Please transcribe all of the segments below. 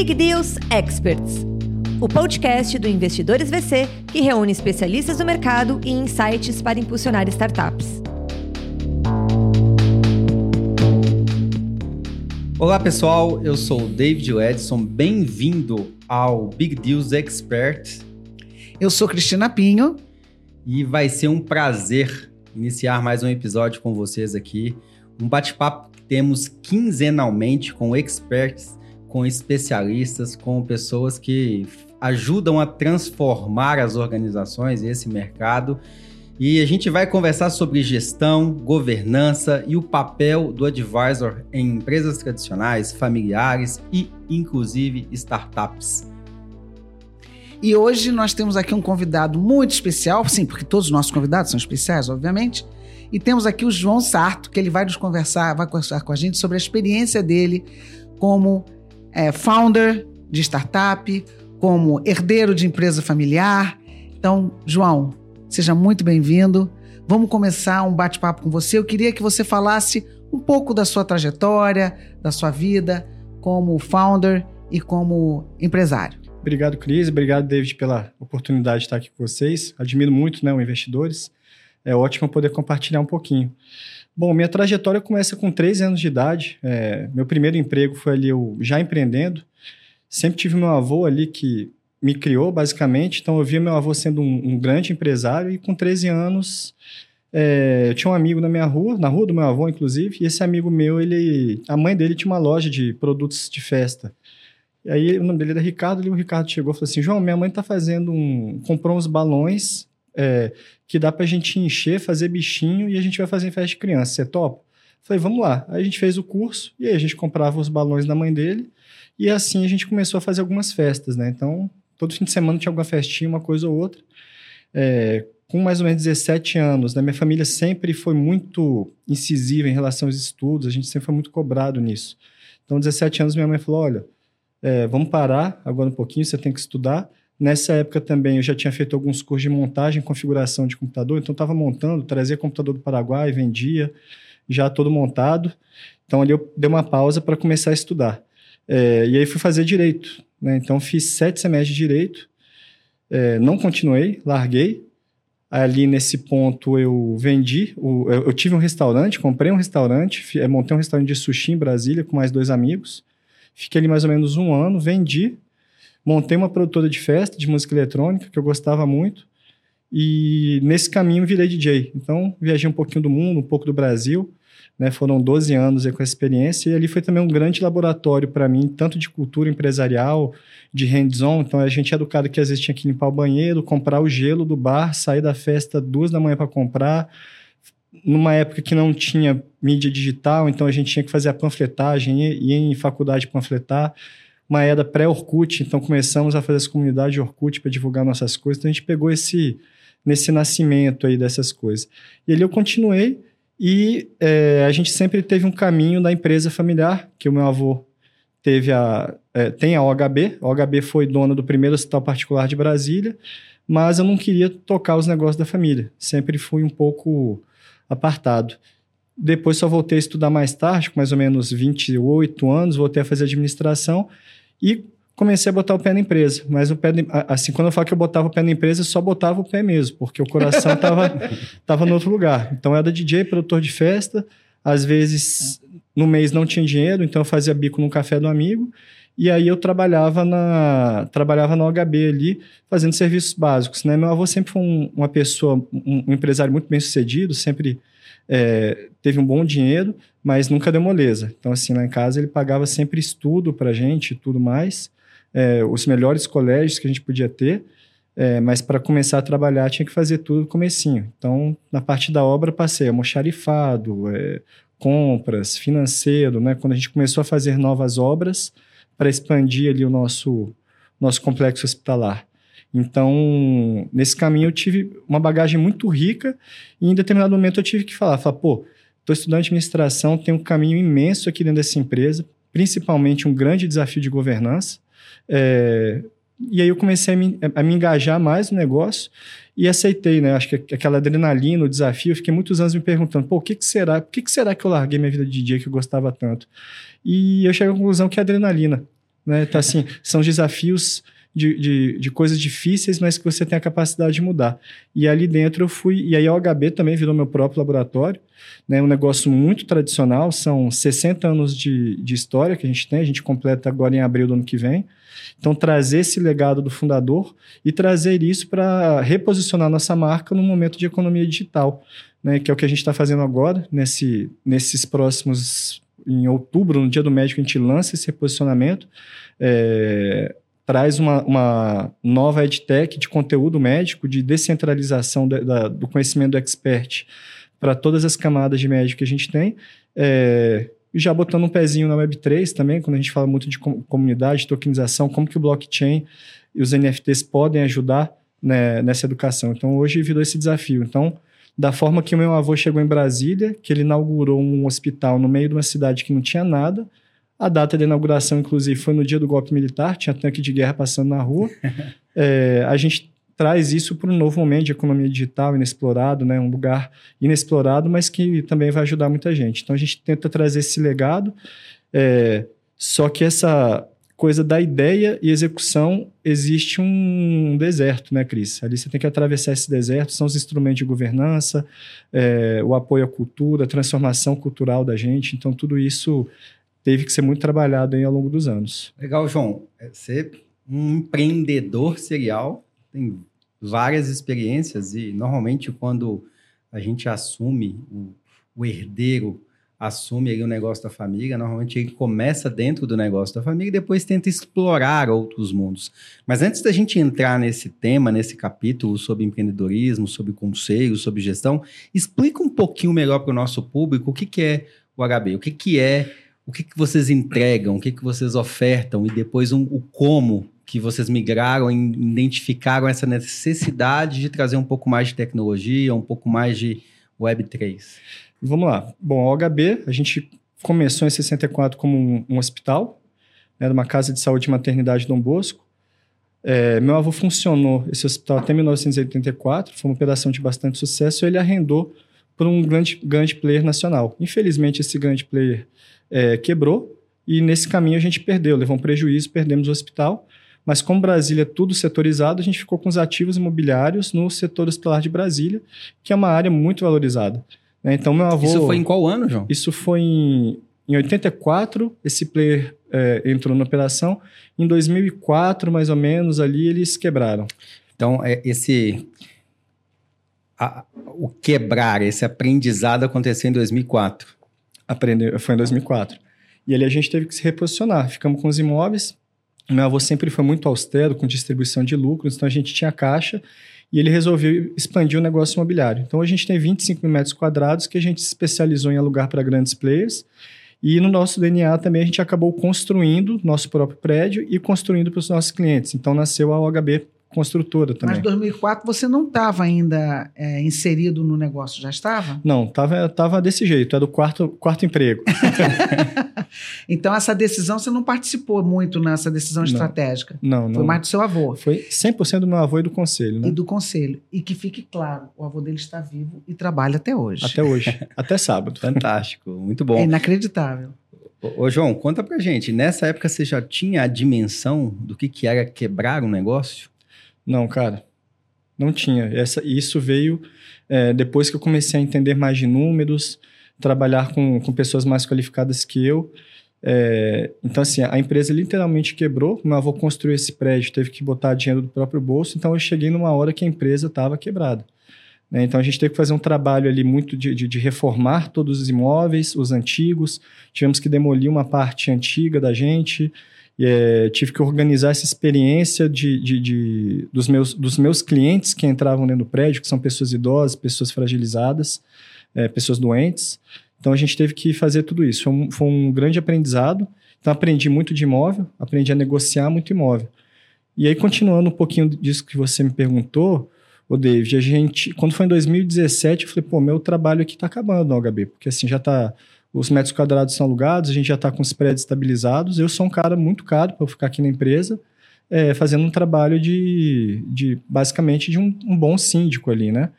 Big Deals Experts, o podcast do Investidores VC que reúne especialistas do mercado e insights para impulsionar startups. Olá pessoal, eu sou o David Edson, bem-vindo ao Big Deals Expert. Eu sou Cristina Pinho. E vai ser um prazer iniciar mais um episódio com vocês aqui. Um bate-papo que temos quinzenalmente com experts, com especialistas, com pessoas que ajudam a transformar as organizações e esse mercado e a gente vai conversar sobre gestão, governança e o papel do advisor em empresas tradicionais, familiares e, inclusive, startups. E hoje nós temos aqui um convidado muito especial, sim, porque todos os nossos convidados são especiais, obviamente. E temos aqui o João Sarto, que ele vai nos conversar, vai conversar com a gente sobre a experiência dele como é, founder de startup, como herdeiro de empresa familiar. Então, João, Seja muito bem-vindo. Vamos começar um bate-papo com você. Eu queria que você falasse um pouco da sua trajetória, da sua vida como founder e como empresário. Obrigado, Cris. Obrigado, David, pela oportunidade de estar aqui com vocês. Admiro muito né, o Investidores. É ótimo poder compartilhar um pouquinho. Bom, minha trajetória começa com 13 anos de idade. É, meu primeiro emprego foi ali eu já empreendendo. Sempre tive meu avô ali que me criou, basicamente. Então, eu via meu avô sendo um, um grande empresário e com 13 anos, é, eu tinha um amigo na minha rua, na rua do meu avô, inclusive, e esse amigo meu, ele, a mãe dele tinha uma loja de produtos de festa. E aí, o nome dele era Ricardo, e o Ricardo chegou e falou assim, João, minha mãe tá fazendo um... comprou uns balões é, que dá pra gente encher, fazer bichinho, e a gente vai fazer em festa de criança, você topa? Falei, vamos lá. Aí a gente fez o curso, e aí a gente comprava os balões da mãe dele, e assim a gente começou a fazer algumas festas, né? Então, todo fim de semana tinha alguma festinha, uma coisa ou outra. É, com mais ou menos 17 anos, né, minha família sempre foi muito incisiva em relação aos estudos, a gente sempre foi muito cobrado nisso. Então, 17 anos, minha mãe falou: olha, é, vamos parar agora um pouquinho, você tem que estudar. Nessa época também eu já tinha feito alguns cursos de montagem e configuração de computador, então estava montando, trazia computador do Paraguai, vendia, já todo montado. Então ali eu dei uma pausa para começar a estudar. É, e aí fui fazer direito. Né? Então, fiz sete semestres de direito, é, não continuei, larguei. Ali nesse ponto eu vendi, o, eu, eu, tive um restaurante, comprei um restaurante, é, montei um restaurante de sushi em Brasília com mais dois amigos. Fiquei ali mais ou menos um ano, vendi, montei uma produtora de festa de música eletrônica que eu gostava muito e nesse caminho virei DJ. Então viajei um pouquinho do mundo, um pouco do Brasil né? Foram 12 anos com essa experiência e ali foi também um grande laboratório para mim, tanto de cultura empresarial, de hands-on. Então a gente é educado que às vezes tinha que limpar o banheiro, comprar o gelo do bar, sair da festa duas da manhã para comprar. Numa época que não tinha mídia digital, então a gente tinha que fazer a panfletagem, ir em faculdade panfletar uma era pré-Orkut, então começamos a fazer essa comunidade Orkut para divulgar nossas coisas, então a gente pegou esse nesse nascimento aí dessas coisas. E ali eu continuei, e é, a gente sempre teve um caminho da empresa familiar, que o meu avô teve a, é, tem a OHB. A OHB foi dona do primeiro hospital particular de Brasília, mas eu não queria tocar os negócios da família. Sempre fui um pouco apartado. Depois só voltei a estudar mais tarde, com mais ou menos 28 anos, voltei a fazer administração e comecei a botar o pé na empresa. Mas o pé, assim, quando eu falo que eu botava o pé na empresa, eu só botava o pé mesmo, porque o coração estava tava no outro lugar. Então eu era DJ, produtor de festa, às vezes no mês não tinha dinheiro, então eu fazia bico no café do amigo. E aí eu trabalhava na trabalhava na OHB ali, fazendo serviços básicos, né? Meu avô sempre foi um, uma pessoa, um, um, empresário muito bem sucedido, sempre é, teve um bom dinheiro, mas nunca deu moleza. Então assim, lá em casa ele pagava sempre estudo pra gente e tudo mais é, os melhores colégios que a gente podia ter, é, mas para começar a trabalhar tinha que fazer tudo no comecinho. Então, na parte da obra, passei almoxarifado, é, compras, financeiro, né? Quando a gente começou a fazer novas obras para expandir ali o nosso, nosso complexo hospitalar. Então, nesse caminho eu tive uma bagagem muito rica e em determinado momento eu tive que falar, falar, pô, estou estudando administração, tem um caminho imenso aqui dentro dessa empresa, principalmente um grande desafio de governança, é, e aí eu comecei a me, a me, engajar mais no negócio e aceitei, né? Acho que aquela adrenalina, o desafio, eu fiquei muitos anos me perguntando, pô, o que, que será? Por que, que será que eu larguei minha vida de dia que eu gostava tanto? E eu cheguei à conclusão que é adrenalina. Né? Então, assim, são desafios de, de, de, coisas difíceis, mas que você tem a capacidade de mudar. E ali dentro eu fui, e aí a OHB também virou meu próprio laboratório, né? um negócio muito tradicional, são 60 anos de, de história que a gente tem, a gente completa agora em abril do ano que vem. Então, trazer esse legado do fundador e trazer isso para reposicionar nossa marca no momento de economia digital, né? que é o que a gente está fazendo agora, nesse, nesses próximos em outubro, no dia do médico, a gente lança esse reposicionamento. É, traz uma, uma nova edtech de conteúdo médico, de descentralização da, da, do conhecimento do expert para todas as camadas de médico que a gente tem. É, já botando um pezinho na Web3 também, quando a gente fala muito de comunidade, tokenização, como que o blockchain e os NFTs podem ajudar né, nessa educação. Então, hoje virou esse desafio. Então, da forma que o meu avô chegou em Brasília, que ele inaugurou um hospital no meio de uma cidade que não tinha nada, a data da inauguração, inclusive, foi no dia do golpe militar, tinha tanque de guerra passando na rua. é, a gente traz isso para um novo momento de economia digital inexplorado, né? um lugar inexplorado, mas que também vai ajudar muita gente. Então a gente tenta trazer esse legado, é, só que essa coisa da ideia e execução existe um deserto, né, Cris? Ali você tem que atravessar esse deserto, são os instrumentos de governança, é, o apoio à cultura, a transformação cultural da gente. Então tudo isso teve que ser muito trabalhado aí ao longo dos anos. Legal, João. É, você um empreendedor serial, tem várias experiências e normalmente quando a gente assume o, o herdeiro assume aí o negócio da família, normalmente ele começa dentro do negócio da família e depois tenta explorar outros mundos. Mas antes da gente entrar nesse tema, nesse capítulo sobre empreendedorismo, sobre conselho, sobre gestão, explica um pouquinho melhor para o nosso público o que, que é o HB, o que, que é o que, que vocês entregam, o que, que vocês ofertam e depois um, o como que vocês migraram e identificaram essa necessidade de trazer um pouco mais de tecnologia, um pouco mais de Web3. Vamos lá. Bom, a OHB, a gente começou em 64 como um, um hospital, né, uma casa de saúde e maternidade Dom Bosco. É, meu avô funcionou esse hospital até 1984, foi uma operação de bastante sucesso, ele arrendou para um grande, grande player nacional. Infelizmente, esse grande player é, quebrou e nesse caminho a gente perdeu, levou um prejuízo, perdemos o hospital. Mas como Brasília é tudo setorizado, a gente ficou com os ativos imobiliários no setor hospitalar de Brasília, que é uma área muito valorizada. Né? Então, meu avô... Isso foi em qual ano, João? Isso foi em, em 84, esse player é, entrou na operação. Em 2004, mais ou menos, ali eles quebraram. Então, é, esse... A, o quebrar, esse aprendizado aconteceu em 2004 foi em 2004. E ali a gente teve que se reposicionar. Ficamos com os imóveis. Meu avô sempre foi muito austero com distribuição de lucros, então a gente tinha caixa e ele resolveu expandir o negócio imobiliário. Então a gente tem 25 mil metros quadrados que a gente se especializou em alugar para grandes players. E no nosso DNA também a gente acabou construindo nosso próprio prédio e construindo para os nossos clientes. Então nasceu a OHB construtora também. Mas em 2004 você não estava ainda é, inserido no negócio, já estava? Não, estava tava desse jeito, é do quarto, quarto emprego. então essa decisão, você não participou muito nessa decisão não, estratégica? Não, não. Foi mais do seu avô? Foi 100% do meu avô e do conselho, né? E do conselho. E que fique claro, o avô dele está vivo e trabalha até hoje. Até hoje, até sábado. Fantástico, muito bom. É inacreditável. Ô, ô, João, conta pra gente, nessa época você já tinha a dimensão do que, que era quebrar um negócio? Não, cara, não tinha. Essa, isso veio é, depois que eu comecei a entender mais de números, trabalhar com, com pessoas mais qualificadas que eu. É, então, assim, a empresa literalmente quebrou. Meu avô construiu esse prédio, teve que botar dinheiro do próprio bolso. Então, eu cheguei numa hora que a empresa estava quebrada. Né? Então, a gente teve que fazer um trabalho ali muito de, de, de, reformar todos os imóveis, os antigos. Tivemos que demolir uma parte antiga da gente. É, tive que organizar essa experiência de, de, de, dos, meus, dos meus clientes que entravam dentro do prédio, que são pessoas idosas, pessoas fragilizadas, é, pessoas doentes. Então a gente teve que fazer tudo isso. Foi um, foi um, grande aprendizado. Então aprendi muito de imóvel, aprendi a negociar muito imóvel. E aí, continuando um pouquinho disso que você me perguntou, o David, a gente, quando foi em 2017, eu falei, pô, meu trabalho aqui está acabando no HB, porque assim já está os metros quadrados são alugados, a gente já está com os prédios estabilizados. Eu sou um cara muito caro para ficar aqui na empresa, é, fazendo um trabalho de, de basicamente, de um, um, bom síndico ali, né?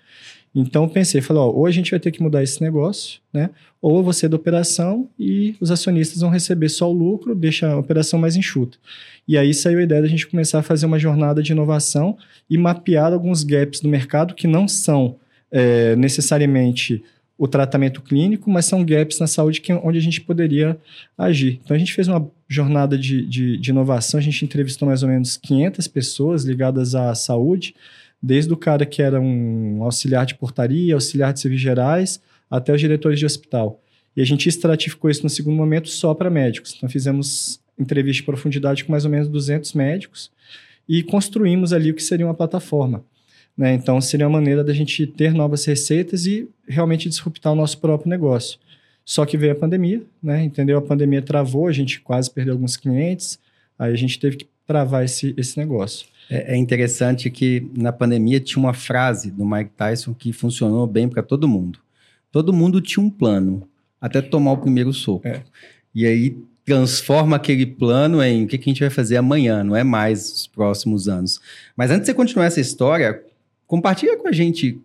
Então, pensei, falei, ó, ou a gente vai ter que mudar esse negócio, né? Ou você da operação e os acionistas vão receber só o lucro, deixa a operação mais enxuta. E aí saiu a ideia da gente começar a fazer uma jornada de inovação e mapear alguns gaps do mercado que não são é, necessariamente o tratamento clínico, mas são gaps na saúde que, onde a gente poderia agir. Então, a gente fez uma jornada de, de, de, inovação, a gente entrevistou mais ou menos 500 pessoas ligadas à saúde, desde o cara que era um auxiliar de portaria, auxiliar de serviços gerais, até os diretores de hospital. E a gente estratificou isso no segundo momento só para médicos. Então, fizemos entrevista de profundidade com mais ou menos 200 médicos e construímos ali o que seria uma plataforma. Né? Então, seria uma maneira da gente ter novas receitas e realmente disruptar o nosso próprio negócio. Só que veio a pandemia, né? entendeu? A pandemia travou, a gente quase perdeu alguns clientes, aí a gente teve que travar esse, esse negócio. É, é interessante que na pandemia tinha uma frase do Mike Tyson que funcionou bem para todo mundo. Todo mundo tinha um plano, até tomar o primeiro soco. É. E aí transforma aquele plano em o que, que a gente vai fazer amanhã, não é mais os próximos anos. Mas antes de você continuar essa história, Compartilha com a gente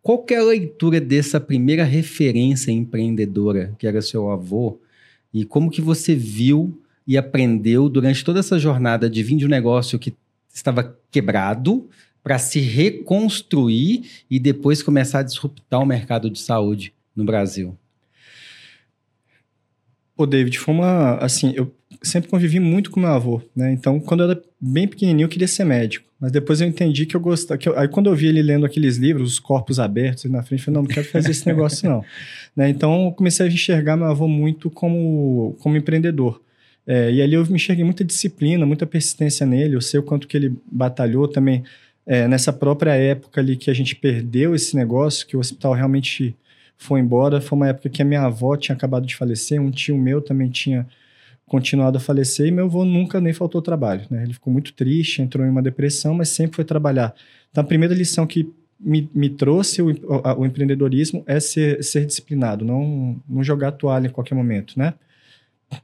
qual é a leitura dessa primeira referência empreendedora, que era seu avô, e como que você viu e aprendeu durante toda essa jornada de vir de um negócio que estava quebrado para se reconstruir e depois começar a disruptar o mercado de saúde no Brasil? Ô, David, foi uma. Assim, eu sempre convivi muito com meu avô, né? Então, quando eu era bem pequenininho, eu queria ser médico. Mas depois eu entendi que eu gostava. Que eu, aí, quando eu vi ele lendo aqueles livros, os corpos abertos na frente, eu falei, não, não quero fazer esse negócio, não. Né? Então, eu comecei a enxergar meu avô muito como, como empreendedor. É, e ali eu me enxerguei muita disciplina, muita persistência nele. Eu sei o quanto que ele batalhou também é, nessa própria época ali que a gente perdeu esse negócio, que o hospital realmente foi embora. Foi uma época que a minha avó tinha acabado de falecer, um tio meu também tinha continuado a falecer e meu avô nunca nem faltou trabalho, né? Ele ficou muito triste, entrou em uma depressão, mas sempre foi trabalhar. Então, a primeira lição que me, me trouxe o, o, empreendedorismo é ser, ser disciplinado, não, não jogar toalha em qualquer momento, né?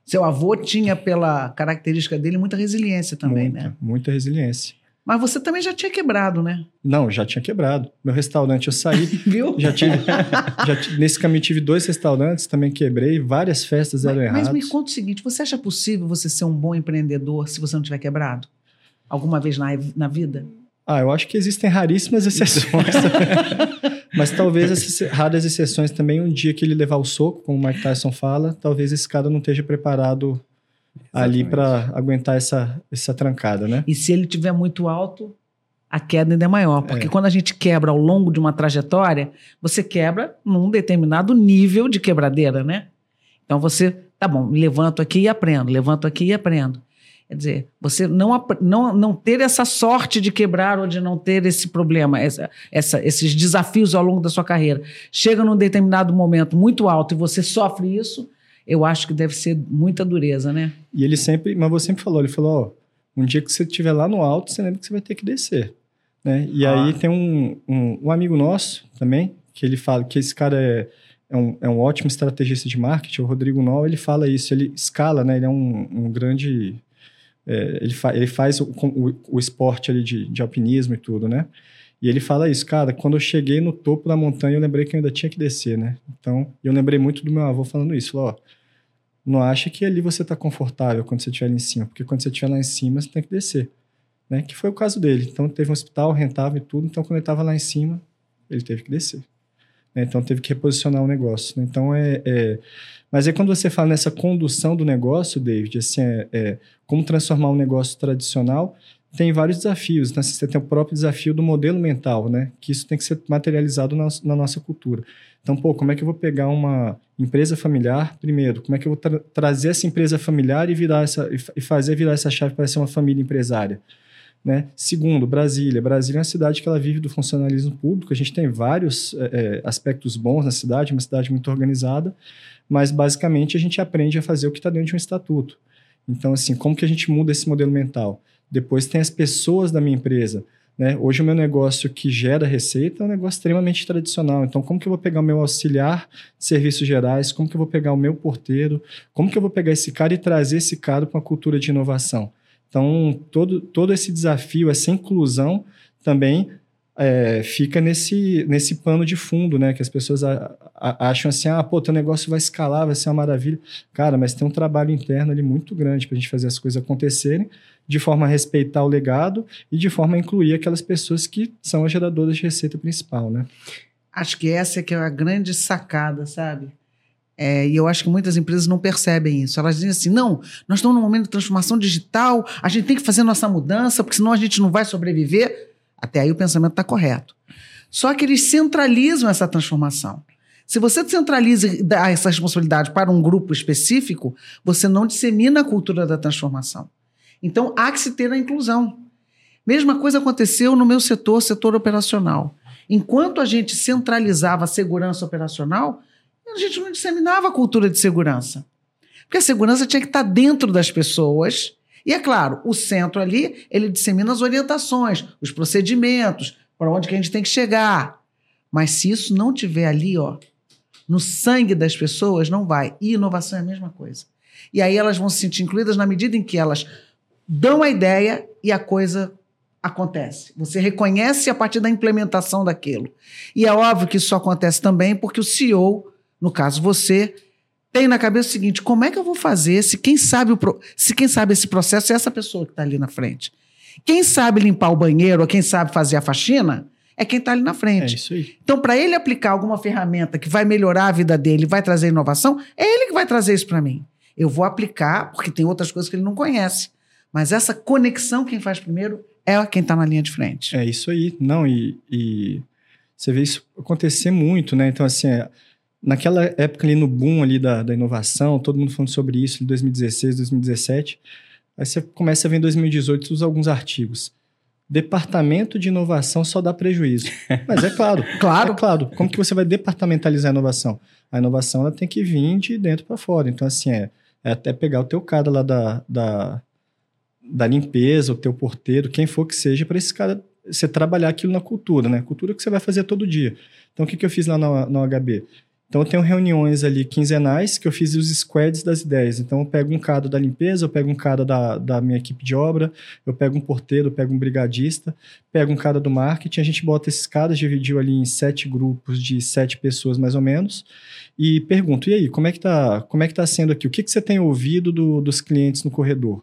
Seu avô tinha, pela característica dele, muita resiliência também, muita, né? Muita resiliência. Mas você também já tinha quebrado, né? Não, já tinha quebrado. Meu restaurante eu saí. Viu? Já tive, já, nesse caminho tive dois restaurantes, também quebrei, várias festas eram erradas. Mas me conta o seguinte: você acha possível você ser um bom empreendedor se você não tiver quebrado? Alguma vez na, na vida? Ah, eu acho que existem raríssimas exceções. Mas talvez essas raras exceções também, um dia que ele levar o soco, como o Mike Tyson fala, talvez esse cara não esteja preparado. Ali para aguentar essa, essa trancada, né? E se ele tiver muito alto, a queda ainda é maior. Porque é. quando a gente quebra ao longo de uma trajetória, você quebra num determinado nível de quebradeira, né? Então você, tá bom, levanto aqui e aprendo, levanto aqui e aprendo. Quer dizer, você não, não, não ter essa sorte de quebrar ou de não ter esse problema, essa, essa, esses desafios ao longo da sua carreira. Chega num determinado momento muito alto e você sofre isso, eu acho que deve ser muita dureza, né? E ele sempre, mas você sempre falou, ele falou, ó, um dia que você estiver lá no alto, você lembra que você vai ter que descer, né? E ah. aí tem um, um, um, amigo nosso também, que ele fala que esse cara é, é, um, é um ótimo estrategista de marketing, o Rodrigo Nol, ele fala isso, ele escala, né? Ele é um, um grande... É, ele, fa ele faz o, o, o esporte ali de, de alpinismo e tudo, né? E ele fala isso, cara, quando eu cheguei no topo da montanha, eu lembrei que eu ainda tinha que descer, né? Então, eu lembrei muito do meu avô falando isso, falou, ó, não acha que ali você está confortável quando você estiver lá em cima, porque quando você estiver lá em cima, você tem que descer, né? Que foi o caso dele. Então, teve um hospital rentável e tudo, então quando ele estava lá em cima, ele teve que descer. Né? Então, teve que reposicionar o negócio. Né? Então, é, é... Mas aí quando você fala nessa condução do negócio, David, assim, é, é como transformar um negócio tradicional tem vários desafios. Né? Você tem o próprio desafio do modelo mental, né? Que isso tem que ser materializado na, na, nossa cultura. Então, pô, como é que eu vou pegar uma empresa familiar primeiro? Como é que eu vou tra trazer essa empresa familiar e virar essa e fazer virar essa chave para ser uma família empresária? Né? Segundo, Brasília. Brasília é uma cidade que ela vive do funcionalismo público. A gente tem vários é, aspectos bons na cidade, uma cidade muito organizada, mas basicamente a gente aprende a fazer o que está dentro de um estatuto. Então, assim, como que a gente muda esse modelo mental? Depois tem as pessoas da minha empresa. Né? Hoje o meu negócio que gera receita é um negócio extremamente tradicional. Então, como que eu vou pegar o meu auxiliar de serviços gerais? Como que eu vou pegar o meu porteiro? Como que eu vou pegar esse cara e trazer esse cara para uma cultura de inovação? Então, todo, todo esse desafio, essa inclusão também é, fica nesse, nesse pano de fundo, né? Que as pessoas a, a, acham assim, ah, pô, teu negócio vai escalar, vai ser uma maravilha. Cara, mas tem um trabalho interno ali muito grande para a gente fazer as coisas acontecerem, de forma a respeitar o legado e de forma a incluir aquelas pessoas que são as geradoras de receita principal, né? Acho que essa é que é a grande sacada, sabe? É, e eu acho que muitas empresas não percebem isso. Elas dizem assim: não, nós estamos num momento de transformação digital, a gente tem que fazer nossa mudança, porque senão a gente não vai sobreviver. Até aí o pensamento está correto. Só que eles centralizam essa transformação. Se você centraliza e dá essa responsabilidade para um grupo específico, você não dissemina a cultura da transformação. Então há que se ter a inclusão. Mesma coisa aconteceu no meu setor, setor operacional. Enquanto a gente centralizava a segurança operacional, a gente não disseminava a cultura de segurança. Porque a segurança tinha que estar dentro das pessoas e é claro, o centro ali, ele dissemina as orientações, os procedimentos, para onde que a gente tem que chegar. Mas se isso não tiver ali, ó, no sangue das pessoas, não vai. E inovação é a mesma coisa. E aí elas vão se sentir incluídas na medida em que elas dão a ideia e a coisa acontece. Você reconhece a partir da implementação daquilo. E é óbvio que isso acontece também porque o CEO, no caso você, tem na cabeça o seguinte: como é que eu vou fazer se quem sabe, o pro... se quem sabe esse processo é essa pessoa que está ali na frente? Quem sabe limpar o banheiro ou quem sabe fazer a faxina é quem está ali na frente. É isso aí. Então, para ele aplicar alguma ferramenta que vai melhorar a vida dele, vai trazer inovação, é ele que vai trazer isso para mim. Eu vou aplicar, porque tem outras coisas que ele não conhece. Mas essa conexão, quem faz primeiro é quem está na linha de frente. É isso aí. Não, e, e, você vê isso acontecer muito, né? Então, assim, é, naquela época ali no boom ali da, da inovação, todo mundo falando sobre isso em 2016, 2017. Aí você começa a ver em 2018 os alguns artigos. Departamento de inovação só dá prejuízo. Mas é claro, claro, é claro. Como que você vai departamentalizar a inovação? A inovação ela tem que vir de dentro para fora. Então, assim, é, é, até pegar o teu cara lá da, da, da limpeza, o teu porteiro, quem for que seja, para esse cara você trabalhar aquilo na cultura, né? Cultura que você vai fazer todo dia. Então, o que, que eu fiz lá no HB? Então eu tenho reuniões ali quinzenais que eu fiz os squads das ideias. Então eu pego um cara da limpeza, eu pego um cara da, da minha equipe de obra, eu pego um porteiro, eu pego um brigadista, pego um cara do marketing, a gente bota esses caras, dividiu ali em sete grupos de sete pessoas mais ou menos, e pergunto, e aí, como é que tá, como é que tá sendo aqui? O que, que você tem ouvido do, dos clientes no corredor?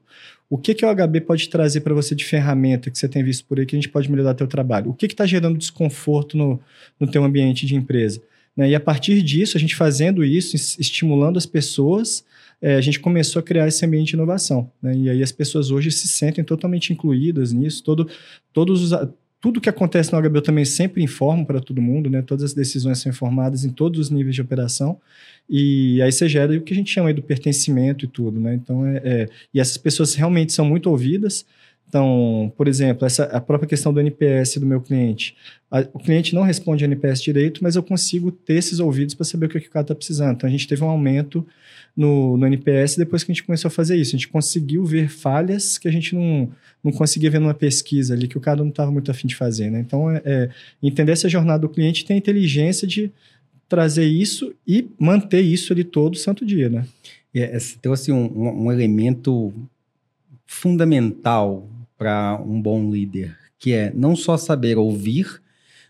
O que, que o HB pode trazer para você de ferramenta que você tem visto por aí que a gente pode melhorar teu trabalho? O que está gerando desconforto no, no teu ambiente de empresa? Né? E a partir disso, a gente fazendo isso, estimulando as pessoas, é, a gente começou a criar esse ambiente de inovação. Né? E aí as pessoas hoje se sentem totalmente incluídas nisso. Todo, todos os, tudo que acontece no HB eu também sempre informo para todo mundo, né? Todas as decisões são informadas em todos os níveis de operação. E aí você gera o que a gente chama do pertencimento e tudo, né? Então, é, é, e essas pessoas realmente são muito ouvidas. Então, por exemplo, essa, a própria questão do NPS do meu cliente. A, o cliente não responde NPS direito, mas eu consigo ter esses ouvidos para saber o que, o cara está precisando. Então, a gente teve um aumento no, no, NPS depois que a gente começou a fazer isso. A gente conseguiu ver falhas que a gente não, não conseguia ver numa pesquisa ali, que o cara não estava muito afim de fazer. Né? Então, é, é, entender essa jornada do cliente tem a inteligência de trazer isso e manter isso ali todo santo dia. Né? É, então, assim, um, um elemento fundamental para um bom líder, que é não só saber ouvir,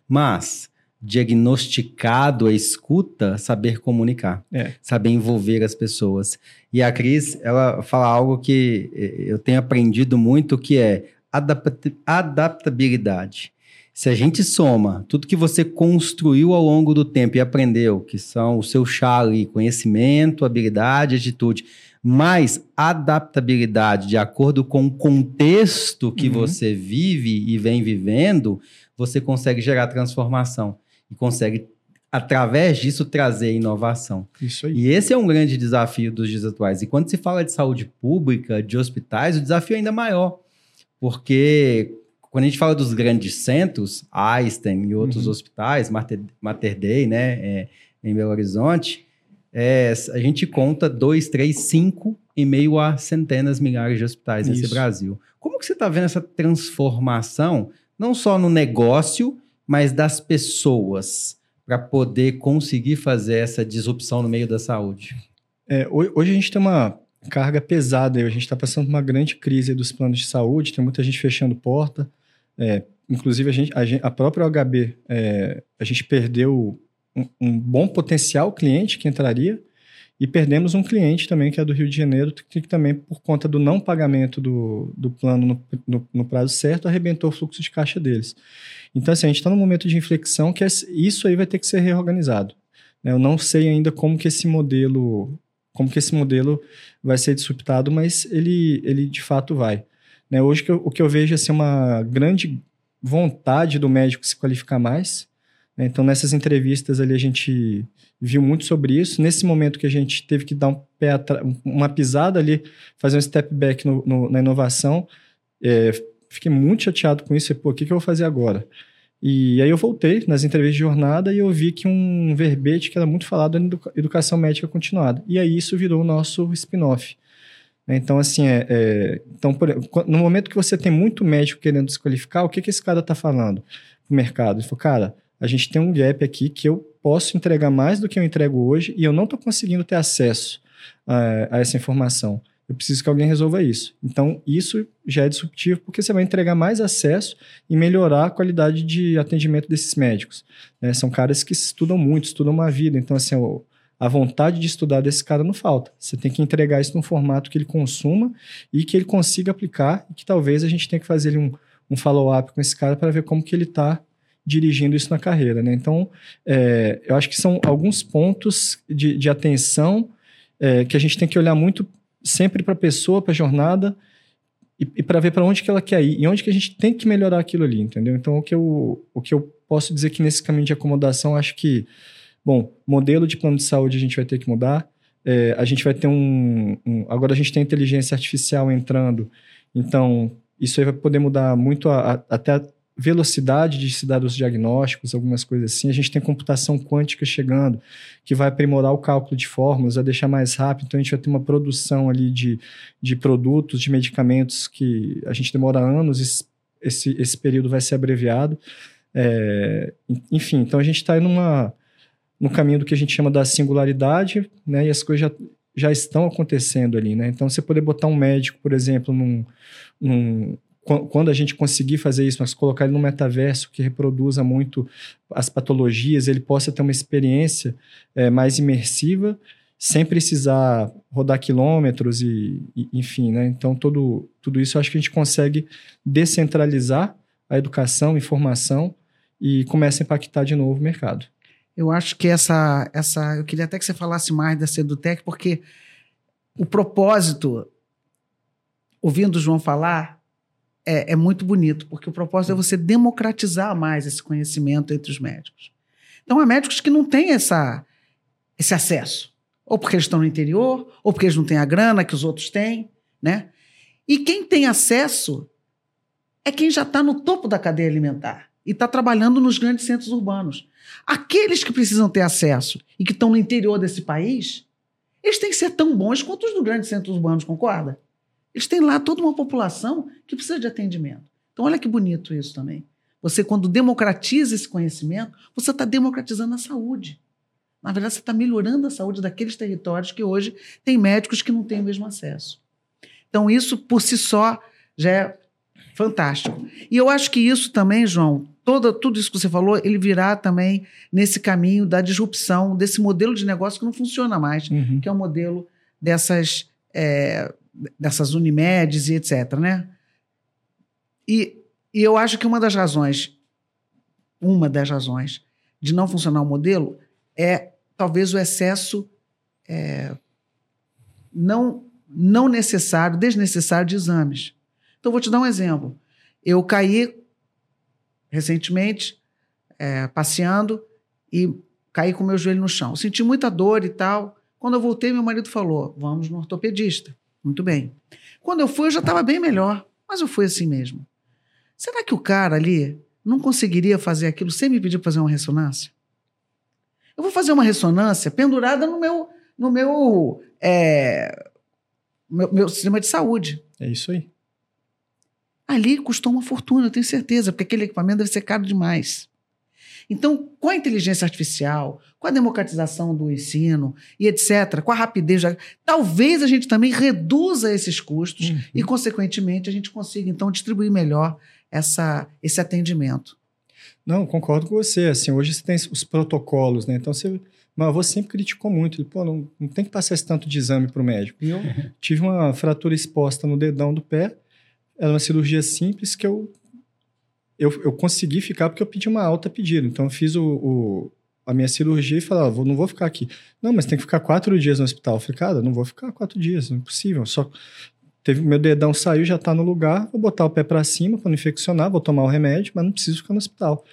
mas diagnosticado a escuta, saber comunicar, é. saber envolver as pessoas. E a Cris, ela fala algo que eh, eu tenho aprendido muito, que é adaptabilidade. Se a gente soma tudo que você construiu ao longo do tempo e aprendeu, que são o seu chá ali, conhecimento, habilidade, atitude, mais adaptabilidade de acordo com o contexto que uhum. você vive e vem vivendo, você consegue gerar transformação e consegue através disso trazer inovação. Isso aí. E esse é um grande desafio dos dias atuais. E quando se fala de saúde pública, de hospitais, o desafio é ainda maior, porque quando a gente fala dos grandes centros, Einstein e outros uhum. hospitais, Mater, Mater Dei, né, é, em Belo Horizonte, é, a gente conta dois, três, cinco e meio a centenas, milhares de hospitais Isso. nesse Brasil. Como que você está vendo essa transformação, não só no negócio, mas das pessoas, para poder conseguir fazer essa disrupção no meio da saúde? É, hoje a gente tem uma carga pesada, a gente está passando por uma grande crise dos planos de saúde, tem muita gente fechando porta, é, inclusive a, gente, a, a própria OHB, é, a gente perdeu um, um, bom potencial cliente que entraria e perdemos um cliente também que é do Rio de Janeiro, que, que também por conta do não pagamento do, do plano no, no, no, prazo certo, arrebentou o fluxo de caixa deles. Então, assim, a gente está num momento de inflexão que isso aí vai ter que ser reorganizado. Né? Eu não sei ainda como que esse modelo como que esse modelo vai ser disruptado, mas ele, ele de fato vai. Né? Hoje o que eu vejo é assim, uma grande vontade do médico se qualificar mais. Né? Então, nessas entrevistas ali, a gente viu muito sobre isso. Nesse momento que a gente teve que dar um pé uma pisada ali, fazer um step back no, no, na inovação, é, fiquei muito chateado com isso. E, pô, o que, que eu vou fazer agora? E aí eu voltei nas entrevistas de jornada e eu vi que um verbete que era muito falado era educação médica continuada. E aí isso virou o nosso spin-off. Então, assim, é, é então, por, no momento que você tem muito médico querendo se qualificar, o que, que esse cara está falando para o mercado? Ele falou, cara, a gente tem um gap aqui que eu posso entregar mais do que eu entrego hoje e eu não estou conseguindo ter acesso a, a essa informação. Eu preciso que alguém resolva isso. Então, isso já é disruptivo porque você vai entregar mais acesso e melhorar a qualidade de atendimento desses médicos. Né? São caras que estudam muito, estudam uma vida. Então, assim, a vontade de estudar desse cara não falta. Você tem que entregar isso num formato que ele consuma e que ele consiga aplicar e que talvez a gente tenha que fazer um, um follow-up com esse cara para ver como que ele está dirigindo isso na carreira. Né? Então, é, eu acho que são alguns pontos de, de atenção é, que a gente tem que olhar muito sempre para a pessoa, para a jornada e, e para ver para onde que ela quer ir e onde que a gente tem que melhorar aquilo ali, entendeu? Então, o que eu, o que eu posso dizer que nesse caminho de acomodação, acho que, bom, modelo de plano de saúde a gente vai ter que mudar, é, a gente vai ter um, um, Agora a gente tem inteligência artificial entrando, então isso aí vai poder mudar muito a, a, até velocidade de se dar os diagnósticos, algumas coisas assim. A gente tem computação quântica chegando, que vai aprimorar o cálculo de fórmulas, vai deixar mais rápido. Então, a gente vai ter uma produção ali de, de produtos, de medicamentos que a gente demora anos, esse, esse, esse período vai ser abreviado. É, enfim, então a gente está numa no caminho do que a gente chama da singularidade, né? E as coisas já, já estão acontecendo ali, né? Então, você poder botar um médico, por exemplo, num, num quando a gente conseguir fazer isso, mas colocar ele no metaverso que reproduza muito as patologias, ele possa ter uma experiência é, mais imersiva, sem precisar rodar quilômetros e, e, enfim, né? Então, todo, tudo isso eu acho que a gente consegue descentralizar a educação, informação e começa a impactar de novo o mercado. Eu acho que essa, essa. Eu queria até que você falasse mais da Sedutec, porque o propósito, ouvindo o João falar, é, é muito bonito, porque o propósito é você democratizar mais esse conhecimento entre os médicos. Então, há médicos que não têm essa, esse acesso. Ou porque eles estão no interior, ou porque eles não têm a grana que os outros têm, né? E quem tem acesso é quem já está no topo da cadeia alimentar e está trabalhando nos grandes centros urbanos. Aqueles que precisam ter acesso e que estão no interior desse país, eles têm que ser tão bons quanto os dos grandes centros urbanos, concorda? Eles têm lá toda uma população que precisa de atendimento. Então, olha que bonito isso também. Você, quando democratiza esse conhecimento, você está democratizando a saúde. Na verdade, você está melhorando a saúde daqueles territórios que hoje têm médicos que não têm o mesmo acesso. Então, isso por si só já é fantástico. E eu acho que isso também, João, toda, tudo isso que você falou, ele virá também nesse caminho da disrupção desse modelo de negócio que não funciona mais, uhum. que é o modelo dessas é, dessas Unimedes e etc. Né? E, e eu acho que uma das razões, uma das razões de não funcionar o modelo é talvez o excesso é, não, não necessário, desnecessário de exames. Então, vou te dar um exemplo. Eu caí recentemente, é, passeando, e caí com meu joelho no chão. Senti muita dor e tal. Quando eu voltei, meu marido falou: vamos no ortopedista. Muito bem. Quando eu fui, eu já estava bem melhor, mas eu fui assim mesmo. Será que o cara ali não conseguiria fazer aquilo sem me pedir para fazer uma ressonância? Eu vou fazer uma ressonância pendurada no meu, no meu, é, meu, meu sistema de saúde. É isso aí. Ali custou uma fortuna, eu tenho certeza, porque aquele equipamento deve ser caro demais. Então, com a inteligência artificial, com a democratização do ensino e etc., com a rapidez, talvez a gente também reduza esses custos uhum. e, consequentemente, a gente consiga, então, distribuir melhor essa, esse atendimento. Não, concordo com você. Assim, hoje você tem os protocolos, né? Então, você, meu avô sempre criticou muito. Ele, pô, não, não tem que passar esse tanto de exame para o médico. E eu tive uma fratura exposta no dedão do pé. Era uma cirurgia simples que eu eu, eu consegui ficar porque eu pedi uma alta pedida. Então, eu fiz o, o a minha cirurgia e falei, ah, vou, não vou ficar aqui. Não, mas tem que ficar quatro dias no hospital. Eu falei, cara, não vou ficar quatro dias, não é possível. Só teve meu dedão saiu, já está no lugar, vou botar o pé para cima não infeccionar, vou tomar o remédio, mas não preciso ficar no hospital.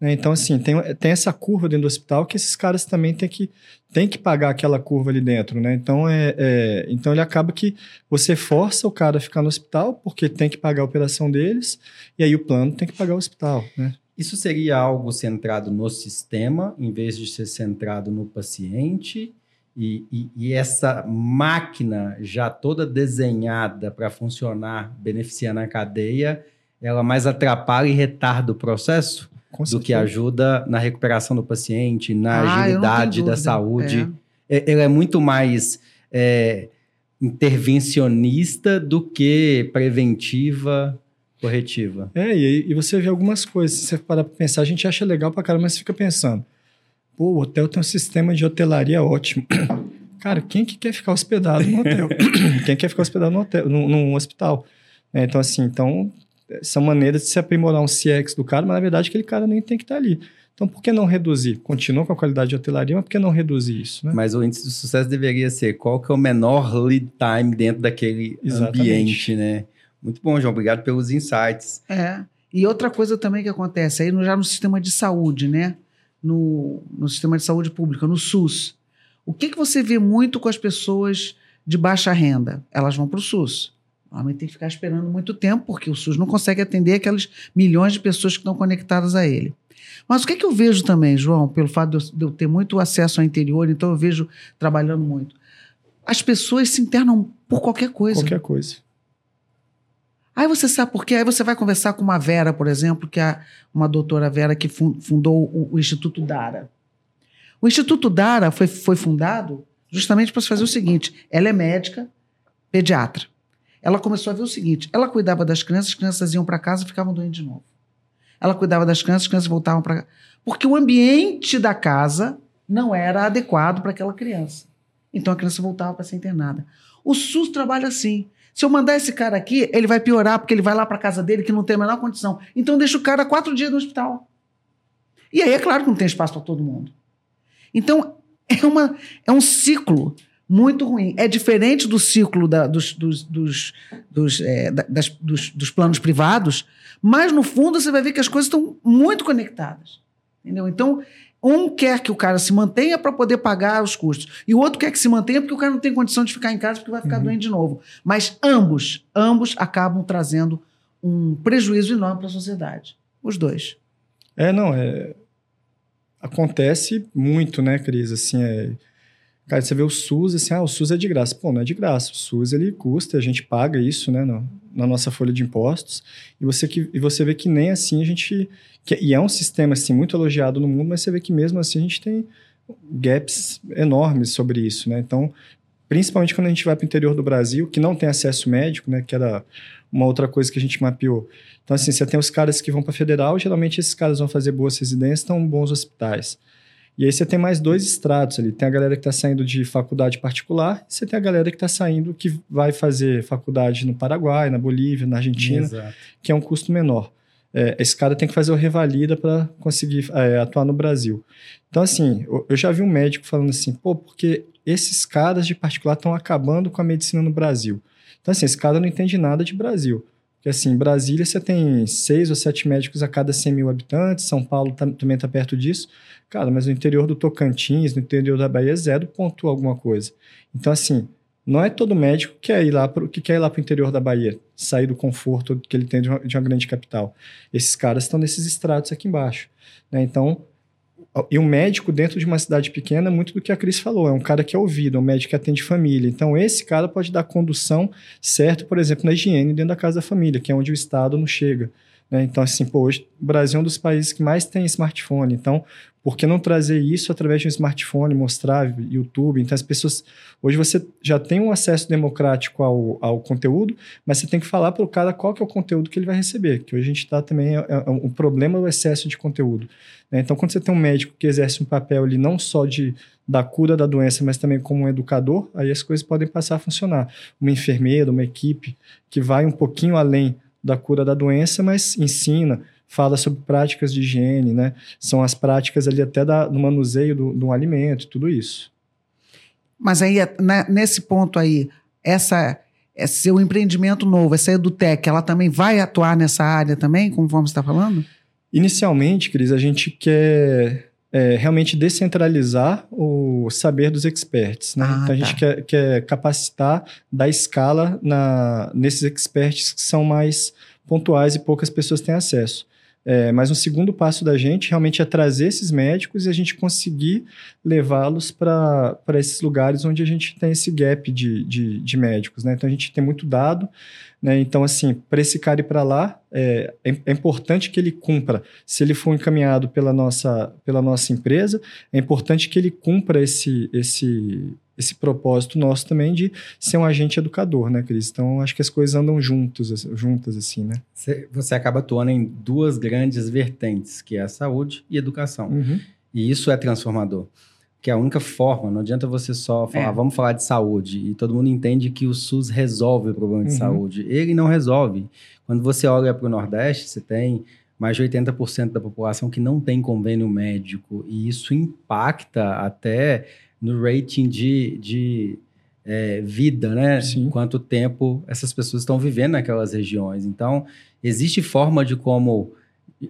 Né? Então, assim, tem, tem essa curva dentro do hospital que esses caras também têm que, têm que pagar aquela curva ali dentro, né? Então, é, é, então ele acaba que você força o cara a ficar no hospital porque tem que pagar a operação deles e aí o plano tem que pagar o hospital, né? Isso seria algo centrado no sistema, em vez de ser centrado no paciente? E, e, e essa máquina já toda desenhada para funcionar, beneficiando a cadeia, ela mais atrapalha e retarda o processo? Do que ajuda na recuperação do paciente, na ah, agilidade da saúde. É. Ela é muito mais é, intervencionista do que preventiva, corretiva. É, e, e você vê algumas coisas. Se você parar para pensar, a gente acha legal para caramba, mas você fica pensando, pô, o hotel tem um sistema de hotelaria ótimo. Cara, quem que quer ficar hospedado no hotel? quem quer ficar hospedado no hotel, num, num hospital? É, então, assim, então são maneiras de se aprimorar um CX do cara, mas na verdade aquele cara nem tem que estar ali. Então, por que não reduzir? Continua com a qualidade de hotelaria, mas por que não reduzir isso? Né? Mas o índice de sucesso deveria ser qual que é o menor lead time dentro daquele Exatamente. ambiente, né? Muito bom, João. Obrigado pelos insights. É. E outra coisa também que acontece aí já no sistema de saúde, né? No, no sistema de saúde pública, no SUS. O que, que você vê muito com as pessoas de baixa renda? Elas vão para o SUS. Normalmente tem que ficar esperando muito tempo, porque o SUS não consegue atender aquelas milhões de pessoas que estão conectadas a ele. Mas o que, é que eu vejo também, João, pelo fato de eu ter muito acesso ao interior, então eu vejo trabalhando muito. As pessoas se internam por qualquer coisa. Qualquer coisa. Aí você sabe por quê? Aí você vai conversar com uma Vera, por exemplo, que é uma doutora Vera que fundou o, o Instituto Dara. O Instituto Dara foi, foi fundado justamente para fazer o seguinte: ela é médica, pediatra ela começou a ver o seguinte: ela cuidava das crianças, as crianças iam para casa e ficavam doentes de novo. Ela cuidava das crianças, as crianças voltavam para. Porque o ambiente da casa não era adequado para aquela criança. Então a criança voltava para ser internada. O SUS trabalha assim. Se eu mandar esse cara aqui, ele vai piorar, porque ele vai lá para casa dele que não tem a menor condição. Então deixa o cara quatro dias no hospital. E aí é claro que não tem espaço para todo mundo. Então é, uma, é um ciclo muito ruim. É diferente do ciclo da, dos, dos, dos, dos, é, das, dos, dos planos privados, mas no fundo você vai ver que as coisas estão muito conectadas. Entendeu? Então, um quer que o cara se mantenha para poder pagar os custos, e o outro quer que se mantenha porque o cara não tem condição de ficar em casa porque vai ficar uhum. doente de novo. Mas ambos, ambos acabam trazendo um prejuízo enorme para a sociedade. Os dois. É, não, é... acontece muito, né, Cris? Assim, é Cara, você vê o SUS, assim, ah, o SUS é de graça. Pô, não é de graça. O SUS, ele custa, a gente paga isso, né, no, na nossa folha de impostos. E você, que, e você vê que nem assim a gente... Que, e é um sistema, assim, muito elogiado no mundo, mas você vê que mesmo assim a gente tem gaps enormes sobre isso, né? Então, principalmente quando a gente vai para o interior do Brasil, que não tem acesso médico, né, que era uma outra coisa que a gente mapeou. Então, assim, você tem os caras que vão para federal, geralmente esses caras vão fazer boas residências, estão bons hospitais. E aí você tem mais dois estratos ali. Tem a galera que está saindo de faculdade particular e você tem a galera que está saindo que vai fazer faculdade no Paraguai, na Bolívia, na Argentina, Exato. que é um custo menor. É, esse cara tem que fazer o revalida para conseguir é, atuar no Brasil. Então, assim, eu já vi um médico falando assim, pô, porque esses caras de particular estão acabando com a medicina no Brasil. Então, assim, esse cara não entende nada de Brasil. Porque, assim, Brasília você tem seis ou sete médicos a cada 100 mil habitantes, São Paulo tá, também está perto disso. Cara, mas no interior do Tocantins, no interior da Bahia, zero pontua alguma coisa. Então, assim, não é todo médico que quer ir lá que quer ir lá para o interior da Bahia, sair do conforto que ele tem de uma, de uma grande capital. Esses caras estão nesses estratos aqui embaixo. Né? Então, e um médico dentro de uma cidade pequena, muito do que a Cris falou, é um cara que é ouvido, é um médico que atende família. Então, esse cara pode dar condução certo, por exemplo, na higiene dentro da casa da família, que é onde o Estado não chega. Né? Então, assim, pô, hoje o Brasil é um dos países que mais tem smartphone. Então, por que não trazer isso através de um smartphone, mostrar YouTube? Então, as pessoas. Hoje você já tem um acesso democrático ao, ao conteúdo, mas você tem que falar para o cara qual que é o conteúdo que ele vai receber. Que hoje a gente está também. É, é, o problema é o excesso de conteúdo. Né? Então, quando você tem um médico que exerce um papel ali não só de da cura da doença, mas também como um educador, aí as coisas podem passar a funcionar. Uma enfermeira, uma equipe que vai um pouquinho além da cura da doença, mas ensina, fala sobre práticas de higiene, né? São as práticas ali até da, do manuseio do, do alimento, tudo isso. Mas aí, né, nesse ponto aí, essa é seu empreendimento novo, essa EduTech, ela também vai atuar nessa área também, conforme você está falando? Inicialmente, Cris, a gente quer é, realmente descentralizar o saber dos experts. Né? Ah, então, a gente tá. quer, quer, capacitar, dar escala na, nesses experts que são mais pontuais e poucas pessoas têm acesso. É, mas um segundo passo da gente realmente é trazer esses médicos e a gente conseguir levá-los para esses lugares onde a gente tem esse gap de, de, de médicos. Né? Então a gente tem muito dado, né? Então, assim, para esse cara ir para lá, é, é, é, importante que ele cumpra. Se ele for encaminhado pela nossa, pela nossa empresa, é importante que ele cumpra esse, esse, esse propósito nosso também de ser um agente educador, né, Cris? Então, acho que as coisas andam juntos, juntas, assim, né? Você, você acaba atuando em duas grandes vertentes, que é a saúde e a educação. Uhum. E isso é transformador que é a única forma, não adianta você só falar, é. vamos falar de saúde, e todo mundo entende que o SUS resolve o problema de uhum. saúde. Ele não resolve. Quando você olha para o Nordeste, você tem mais de 80% da população que não tem convênio médico, e isso impacta até no rating de, de é, vida, né? Sim. Quanto tempo essas pessoas estão vivendo naquelas regiões. Então, existe forma de como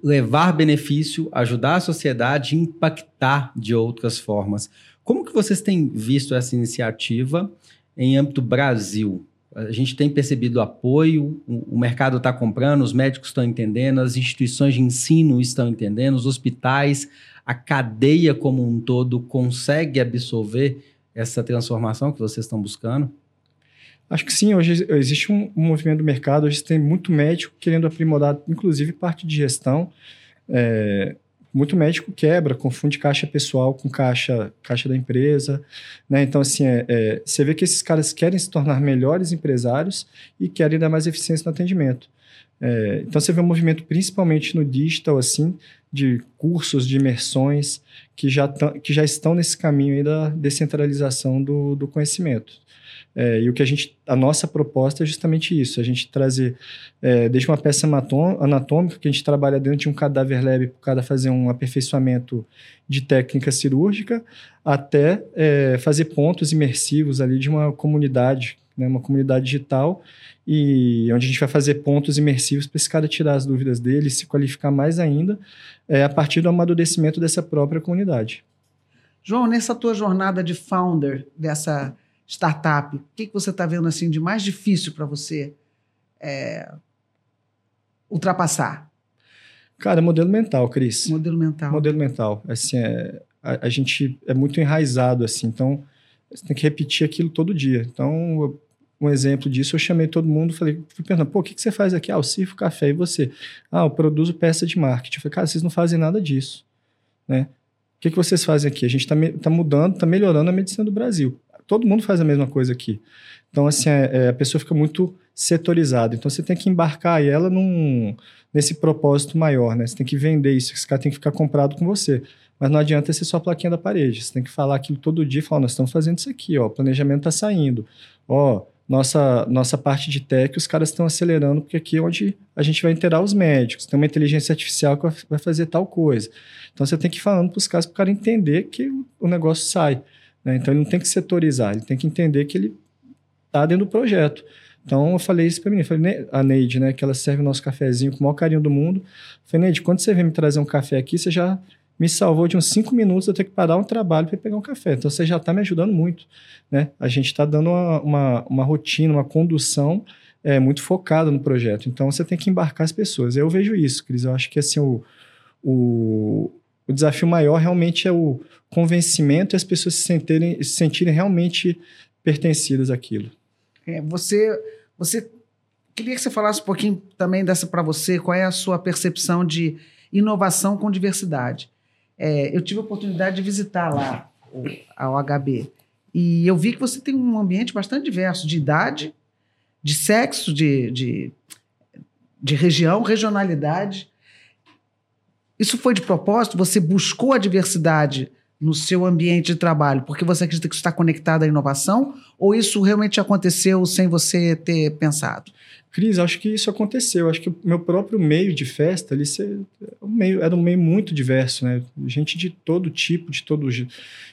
levar benefício, ajudar a sociedade, impactar de outras formas. Como que vocês têm visto essa iniciativa em âmbito Brasil? A gente tem percebido apoio, o mercado está comprando, os médicos estão entendendo, as instituições de ensino estão entendendo, os hospitais, a cadeia como um todo consegue absorver essa transformação que vocês estão buscando? Acho que sim, hoje existe um, movimento do mercado, hoje tem muito médico querendo aprimorar, inclusive parte de gestão. É, muito médico quebra, confunde caixa pessoal com caixa, caixa da empresa. Né? Então, assim, é, é, você vê que esses caras querem se tornar melhores empresários e querem dar mais eficiência no atendimento. É, então, você vê um movimento principalmente no digital, assim, de cursos, de imersões, que já, que já estão nesse caminho aí da descentralização do, do conhecimento. É, e o que a gente, a nossa proposta é justamente isso: a gente trazer é, desde uma peça anatômica que a gente trabalha dentro de um cadáver lab para cada fazer um aperfeiçoamento de técnica cirúrgica, até é, fazer pontos imersivos ali de uma comunidade, né, uma comunidade digital, e onde a gente vai fazer pontos imersivos para esse cara tirar as dúvidas dele, se qualificar mais ainda, é, a partir do amadurecimento dessa própria comunidade. João, nessa tua jornada de founder dessa startup, o que, que você está vendo assim de mais difícil para você é, ultrapassar? Cara, modelo mental, Cris. Modelo mental. Modelo mental. Assim, é, a, a, gente é muito enraizado, assim, então você tem que repetir aquilo todo dia. Então, um exemplo disso, eu chamei todo mundo, falei, fui perguntando, pô, o que, que você faz aqui? Ah, eu sirvo café, e você? Ah, eu produzo peça de marketing. Eu falei, cara, vocês não fazem nada disso, né? O que, que vocês fazem aqui? A gente está tá mudando, está melhorando a medicina do Brasil todo mundo faz a mesma coisa aqui. Então, assim, é, é, a pessoa fica muito setorizada. Então, você tem que embarcar ela num, nesse propósito maior, né? Você tem que vender isso, esse cara tem que ficar comprado com você. Mas não adianta ser só a plaquinha da parede. Você tem que falar aquilo todo dia falar, nós estamos fazendo isso aqui, ó, o planejamento está saindo. Ó, nossa, nossa parte de tech, os caras estão acelerando, porque aqui é onde a gente vai inteirar os médicos. Tem uma inteligência artificial que vai fazer tal coisa. Então, você tem que ir falando para os caras, para o cara entender que o negócio sai. Né? Então ele não tem que setorizar, ele tem que entender que ele está dentro do projeto. Então eu falei isso para mim, falei, a Neide, né, que ela serve o nosso cafezinho com o maior carinho do mundo. Falei, Neide, quando você vem me trazer um café aqui, você já me salvou de uns cinco minutos eu ter que parar um trabalho para pegar um café. Então você já está me ajudando muito. Né? A gente está dando uma, uma, uma, rotina, uma condução é, muito focada no projeto. Então você tem que embarcar as pessoas. Eu vejo isso, Cris. Eu acho que assim, o, o, o desafio maior realmente é o convencimento e as pessoas se sentirem, se sentirem realmente pertencidas àquilo. É, você, você Queria que você falasse um pouquinho também dessa para você, qual é a sua percepção de inovação com diversidade. É, eu tive a oportunidade de visitar lá a OHB e eu vi que você tem um ambiente bastante diverso de idade, de sexo, de, de, de região, regionalidade. Isso foi de propósito? Você buscou a diversidade no seu ambiente de trabalho porque você acredita que está conectado à inovação? Ou isso realmente aconteceu sem você ter pensado? Cris, acho que isso aconteceu. Acho que o meu próprio meio de festa ali era um meio muito diverso, né? Gente de todo tipo, de todo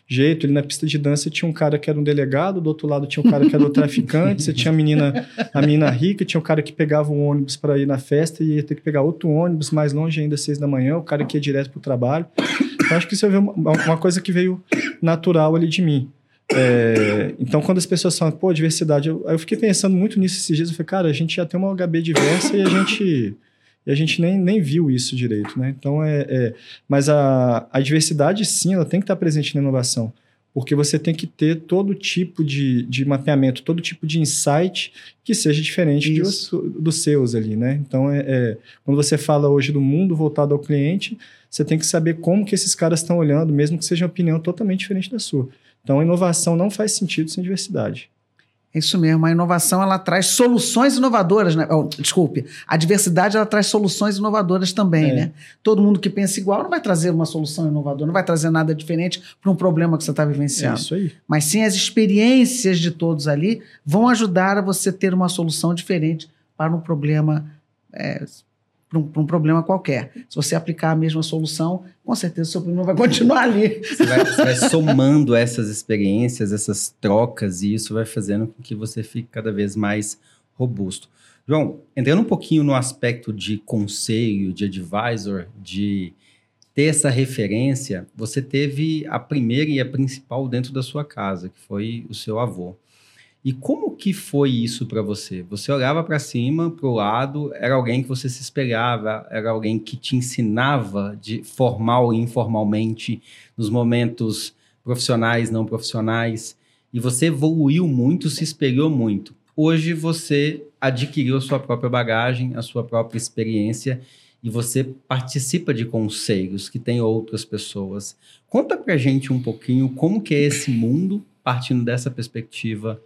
jeito. Ali na pista de dança tinha um cara que era um delegado, do outro lado tinha um cara que era o traficante, você tinha a menina, a menina rica, tinha um cara que pegava um ônibus para ir na festa e ia ter que pegar outro ônibus mais longe ainda às seis da manhã, o cara que ia direto para o trabalho. Então acho que isso é uma, uma coisa que veio natural ali de mim. É, então, quando as pessoas falam, pô, diversidade, eu, eu fiquei pensando muito nisso esses dias. Eu falei, cara, a gente já tem uma HB diversa e a gente, e a gente nem, nem viu isso direito, né? Então, é, é, mas a, a diversidade, sim, ela tem que estar presente na inovação, porque você tem que ter todo tipo de, de mapeamento, todo tipo de insight que seja diferente dos seus ali, né? Então, é, é, quando você fala hoje do mundo voltado ao cliente, você tem que saber como que esses caras estão olhando, mesmo que seja uma opinião totalmente diferente da sua. Então, a inovação não faz sentido sem diversidade. É isso mesmo, a inovação ela traz soluções inovadoras, né? Oh, desculpe, a diversidade ela traz soluções inovadoras também, é. né? Todo mundo que pensa igual não vai trazer uma solução inovadora, não vai trazer nada diferente para um problema que você está vivenciando. É isso aí. Mas sim as experiências de todos ali vão ajudar a você ter uma solução diferente para um problema é, para um, um, problema qualquer. Se você aplicar a mesma solução, com certeza o seu problema vai continuar ali. Você vai, você vai somando essas experiências, essas trocas, e isso vai fazendo com que você fique cada vez mais robusto. João, entrando um pouquinho no aspecto de conselho, de advisor, de ter essa referência, você teve a primeira e a principal dentro da sua casa, que foi o seu avô. E como que foi isso para você? Você olhava para cima, para o lado, era alguém que você se espelhava, era alguém que te ensinava de formal e informalmente nos momentos profissionais, não profissionais, e você evoluiu muito, se espelhou muito. Hoje você adquiriu a sua própria bagagem, a sua própria experiência e você participa de conselhos que tem outras pessoas. Conta pra gente um pouquinho como que é esse mundo partindo dessa perspectiva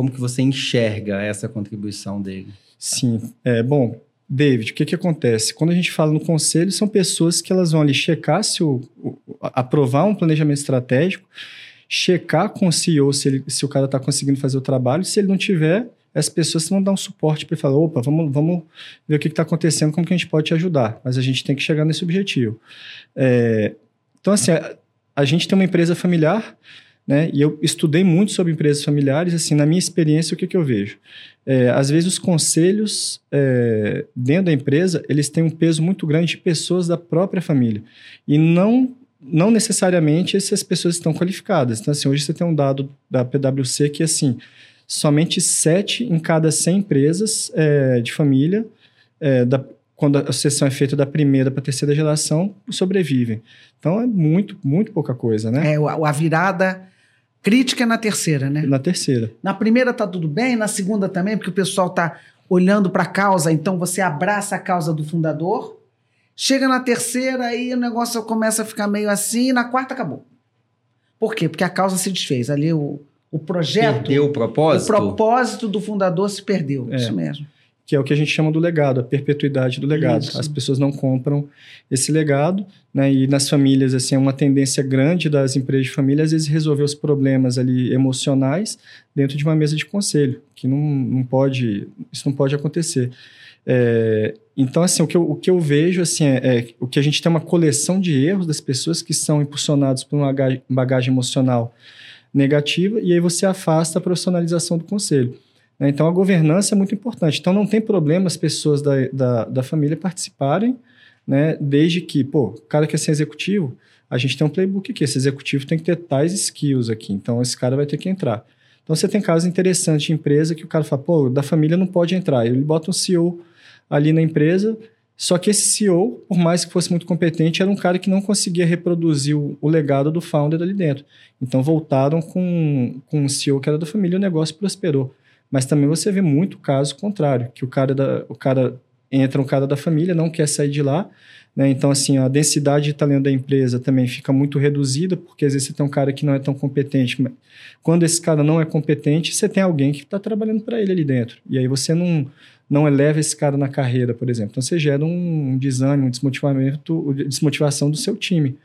como que você enxerga essa contribuição dele? Sim, é bom. David, o que, que acontece? Quando a gente fala no conselho, são pessoas que elas vão ali checar se o, o aprovar um planejamento estratégico, checar com o CEO se, ele, se o cara está conseguindo fazer o trabalho. Se ele não tiver, as pessoas vão dar um suporte para falar, opa, vamos, vamos ver o que está acontecendo, como que a gente pode te ajudar. Mas a gente tem que chegar nesse objetivo. É, então, assim, a, a gente tem uma empresa familiar, né? E eu estudei muito sobre empresas familiares, assim, na minha experiência, o que, que eu vejo? É, às vezes os conselhos é, dentro da empresa, eles têm um peso muito grande de pessoas da própria família. E não não necessariamente essas pessoas estão qualificadas. Então, assim, hoje você tem um dado da PwC que, assim, somente sete em cada 100 empresas é, de família, é, da, quando a sucessão é feita da primeira para a terceira geração, sobrevivem. Então, é muito, muito pouca coisa, né? É, a virada Crítica é na terceira, né? Na terceira. Na primeira tá tudo bem, na segunda também, porque o pessoal tá olhando para a causa, então você abraça a causa do fundador. Chega na terceira, aí o negócio começa a ficar meio assim, e na quarta acabou. Por quê? Porque a causa se desfez. Ali o, o projeto. Perdeu o propósito? O propósito do fundador se perdeu. É. Isso mesmo que é o que a gente chama do legado, a perpetuidade do legado. Isso. As pessoas não compram esse legado, né? E nas famílias, assim, é uma tendência grande das empresas de família, às vezes, resolver os problemas ali emocionais dentro de uma mesa de conselho, que não, não pode, isso não pode acontecer. É, então, assim, o que eu, o que eu vejo, assim, é, é, o que a gente tem uma coleção de erros das pessoas que são impulsionados por uma bagagem emocional negativa, e aí você afasta a profissionalização do conselho. Né? Então, a governança é muito importante. Então, não tem problema as pessoas da, da, da família participarem, né? desde que, pô, o cara quer ser executivo, a gente tem um playbook aqui, esse executivo tem que ter tais skills aqui, então esse cara vai ter que entrar. Então, você tem casos interessantes de empresa que o cara fala, pô, da família não pode entrar. Ele bota um CEO ali na empresa, só que esse CEO, por mais que fosse muito competente, era um cara que não conseguia reproduzir o, o legado do founder ali dentro. Então, voltaram com, com um CEO que era da família e o negócio prosperou. Mas também você vê muito caso contrário, que o cara, da, o cara entra um cara da família, não quer sair de lá, né? Então, assim, a densidade de talento da empresa também fica muito reduzida, porque às vezes você tem um cara que não é tão competente. Mas quando esse cara não é competente, você tem alguém que está trabalhando para ele ali dentro. E aí você não, não eleva esse cara na carreira, por exemplo. Então, você gera um desânimo, um desmotivamento, desmotivação do seu time.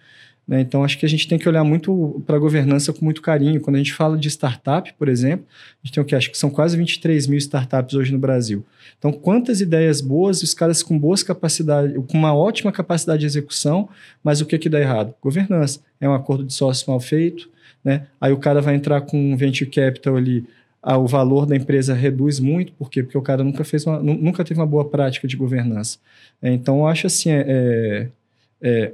Né? Então, acho que a gente tem que olhar muito para a governança com muito carinho. Quando a gente fala de startup, por exemplo, a gente tem o que? Acho que são quase 23 mil startups hoje no Brasil. Então, quantas ideias boas, os caras com boas capacidades, com uma ótima capacidade de execução, mas o que que dá errado? Governança. É um acordo de sócio mal feito, né? Aí o cara vai entrar com um venture capital ali, o valor da empresa reduz muito, por quê? Porque o cara nunca, fez uma, nunca teve uma boa prática de governança. É, então, eu acho assim, é, é, é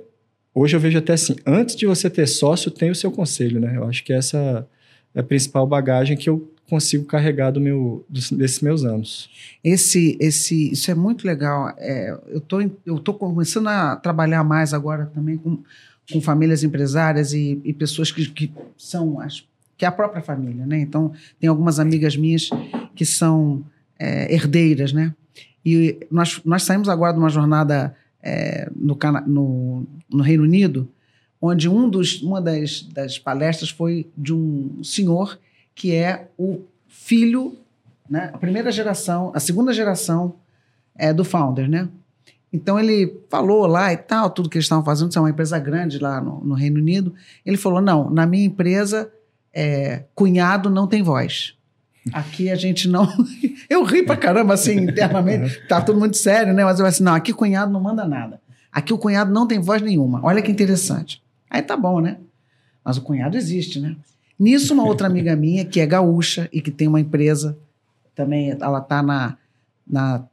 Hoje eu vejo até assim, antes de você ter sócio, tem o seu conselho, né? Eu acho que essa é a principal bagagem que eu consigo carregar do meu, desses meus anos. Esse, esse, isso é muito legal. É, eu tô, eu tô começando a trabalhar mais agora também com, com famílias empresárias e, e pessoas que, que são as que é a própria família, né? Então tem algumas amigas minhas que são é, herdeiras, né? E nós, nós saímos agora de uma jornada é, no, no, no, Reino Unido, onde um dos, uma das, das palestras foi de um senhor que é o filho, né, a primeira geração, a segunda geração é, do founder, né? Então ele falou lá e tal, tudo que eles estavam fazendo, isso é uma empresa grande lá no, no Reino Unido. Ele falou: não, na minha empresa, é, cunhado não tem voz. Aqui a gente não. Eu ri pra caramba, assim, internamente. Tá todo mundo sério, né? Mas eu assim, não, aqui o cunhado não manda nada. Aqui o cunhado não tem voz nenhuma. Olha que interessante. Aí tá bom, né? Mas o cunhado existe, né? Nisso, uma outra amiga minha, que é gaúcha e que tem uma empresa, também ela tá na, na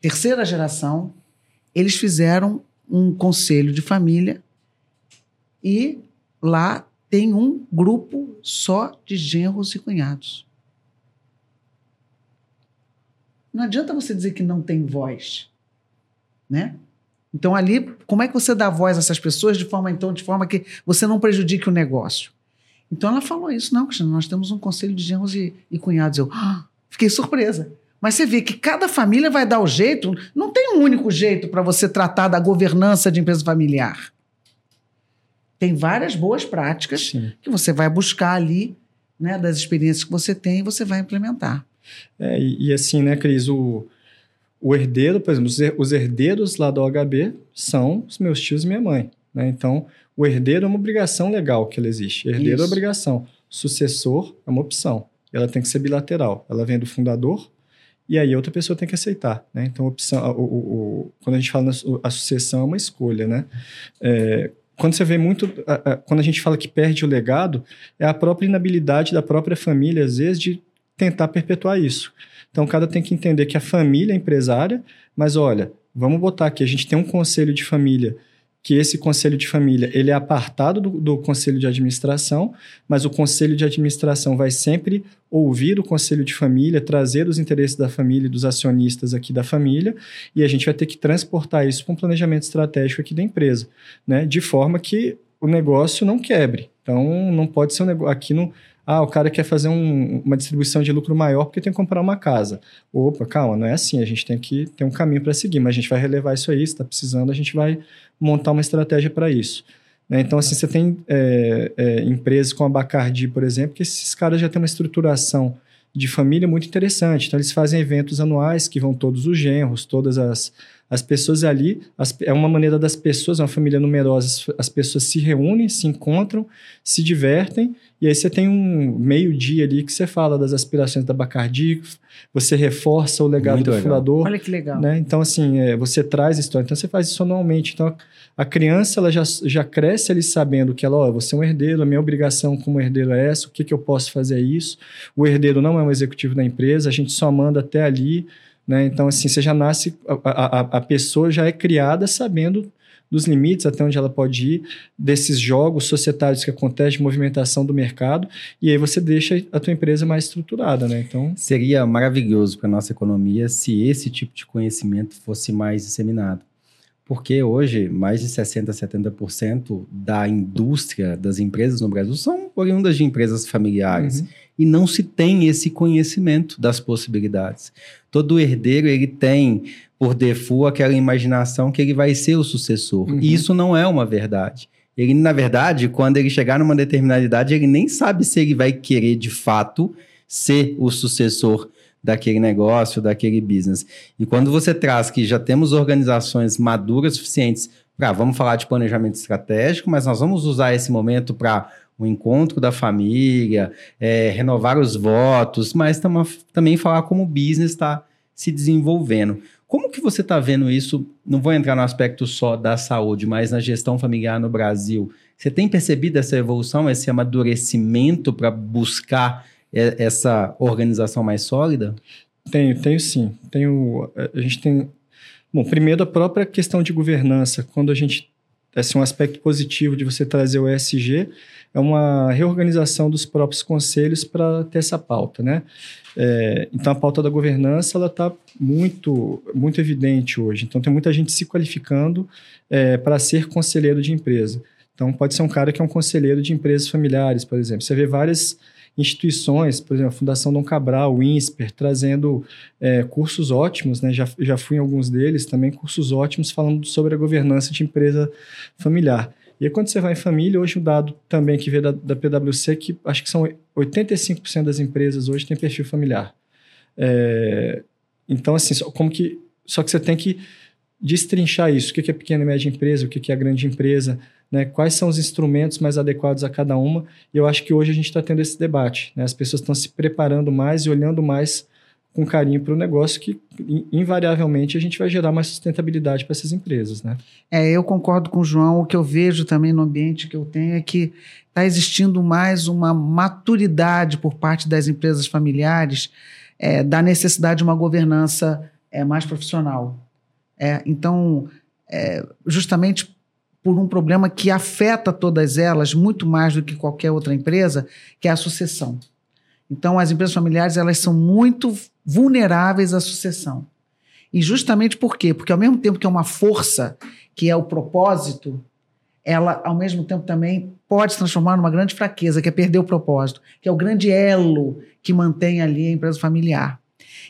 terceira geração, eles fizeram um conselho de família e lá tem um grupo só de genros e cunhados. Não adianta você dizer que não tem voz, né? Então ali, como é que você dá voz a essas pessoas de forma então de forma que você não prejudique o negócio? Então ela falou isso, não, Cristiano, nós temos um conselho de genros e, e cunhados. Eu ah, fiquei surpresa. Mas você vê que cada família vai dar o jeito, não tem um único jeito para você tratar da governança de empresa familiar. Tem várias boas práticas Sim. que você vai buscar ali, né, das experiências que você tem e você vai implementar. É, e, e, assim, né, Cris, o, o herdeiro, por exemplo, os herdeiros lá do OHB são os meus tios e minha mãe. Né? Então, o herdeiro é uma obrigação legal que ela existe. Herdeiro Isso. é obrigação. Sucessor é uma opção. Ela tem que ser bilateral. Ela vem do fundador e aí outra pessoa tem que aceitar. Né? Então, opção, o, o, o, quando a gente fala na, a sucessão é uma escolha. Né? É, quando você vê muito, a, a, quando a gente fala que perde o legado, é a própria inabilidade da própria família, às vezes, de tentar perpetuar isso. Então, cada tem que entender que a família é empresária, mas olha, vamos botar aqui, a gente tem um conselho de família, que esse conselho de família ele é apartado do, do conselho de administração, mas o conselho de administração vai sempre ouvir o conselho de família, trazer os interesses da família e dos acionistas aqui da família, e a gente vai ter que transportar isso para um planejamento estratégico aqui da empresa, né? De forma que o negócio não quebre. Então, não pode ser um negócio. Aqui não ah, o cara quer fazer um, uma distribuição de lucro maior porque tem que comprar uma casa. Opa, calma, não é assim. A gente tem que ter um caminho para seguir, mas a gente vai relevar isso aí. Se está precisando, a gente vai montar uma estratégia para isso. Né? Então, assim, você tem é, é, empresas como a Bacardi, por exemplo, que esses caras já têm uma estruturação de família muito interessante. Então, eles fazem eventos anuais que vão todos os genros, todas as, as pessoas ali. As, é uma maneira das pessoas, uma família numerosa, as pessoas se reúnem, se encontram, se divertem e aí você tem um meio-dia ali que você fala das aspirações da Bacardi, você reforça o legado Muito do legal. fundador. Olha que legal. Né? Então, assim, é, você traz história. Então, você faz isso anualmente. Então, a criança ela já, já cresce ali sabendo que ela, ó, você é um herdeiro, a minha obrigação como herdeiro é essa, o que, que eu posso fazer é isso. O herdeiro não é um executivo da empresa, a gente só manda até ali. Né? Então, assim, você já nasce, a, a, a pessoa já é criada sabendo dos limites até onde ela pode ir, desses jogos societários que acontecem, de movimentação do mercado, e aí você deixa a tua empresa mais estruturada, né? Então... Seria maravilhoso para a nossa economia se esse tipo de conhecimento fosse mais disseminado. Porque hoje, mais de 60%, 70% da indústria das empresas no Brasil são oriundas de empresas familiares. Uhum. E não se tem esse conhecimento das possibilidades. Todo herdeiro ele tem por default aquela imaginação que ele vai ser o sucessor. Uhum. E isso não é uma verdade. Ele, na verdade, quando ele chegar numa determinada idade, ele nem sabe se ele vai querer de fato ser o sucessor daquele negócio, daquele business. E quando você traz que já temos organizações maduras suficientes para, vamos falar de planejamento estratégico, mas nós vamos usar esse momento para o encontro da família, é, renovar os votos, mas tam também falar como o business está se desenvolvendo. Como que você está vendo isso? Não vou entrar no aspecto só da saúde, mas na gestão familiar no Brasil. Você tem percebido essa evolução, esse amadurecimento para buscar essa organização mais sólida? Tenho, tenho sim. Tenho, a gente tem. Bom, primeiro a própria questão de governança. Quando a gente. Esse é um aspecto positivo de você trazer o ESG, é uma reorganização dos próprios conselhos para ter essa pauta, né? É, então a pauta da governança ela está muito muito evidente hoje. Então tem muita gente se qualificando é, para ser conselheiro de empresa. Então pode ser um cara que é um conselheiro de empresas familiares, por exemplo. Você vê várias instituições, por exemplo, a Fundação Dom Cabral, o INSPER, trazendo é, cursos ótimos, né? já, já fui em alguns deles também, cursos ótimos falando sobre a governança de empresa familiar. E aí, quando você vai em família, hoje um dado também que veio da, da PwC, que acho que são 85% das empresas hoje têm perfil familiar. É, então, assim, só, como que, só que você tem que destrinchar isso. O que é pequena e média empresa, o que é grande empresa, né? quais são os instrumentos mais adequados a cada uma. E eu acho que hoje a gente está tendo esse debate. Né? As pessoas estão se preparando mais e olhando mais com carinho para o negócio que invariavelmente a gente vai gerar mais sustentabilidade para essas empresas, né? É, eu concordo com o João. O que eu vejo também no ambiente que eu tenho é que está existindo mais uma maturidade por parte das empresas familiares é, da necessidade de uma governança é, mais profissional. É, então, é, justamente por um problema que afeta todas elas muito mais do que qualquer outra empresa, que é a sucessão. Então, as empresas familiares elas são muito vulneráveis à sucessão. E justamente por quê? Porque ao mesmo tempo que é uma força, que é o propósito, ela ao mesmo tempo também pode se transformar numa grande fraqueza, que é perder o propósito, que é o grande elo que mantém ali a empresa familiar.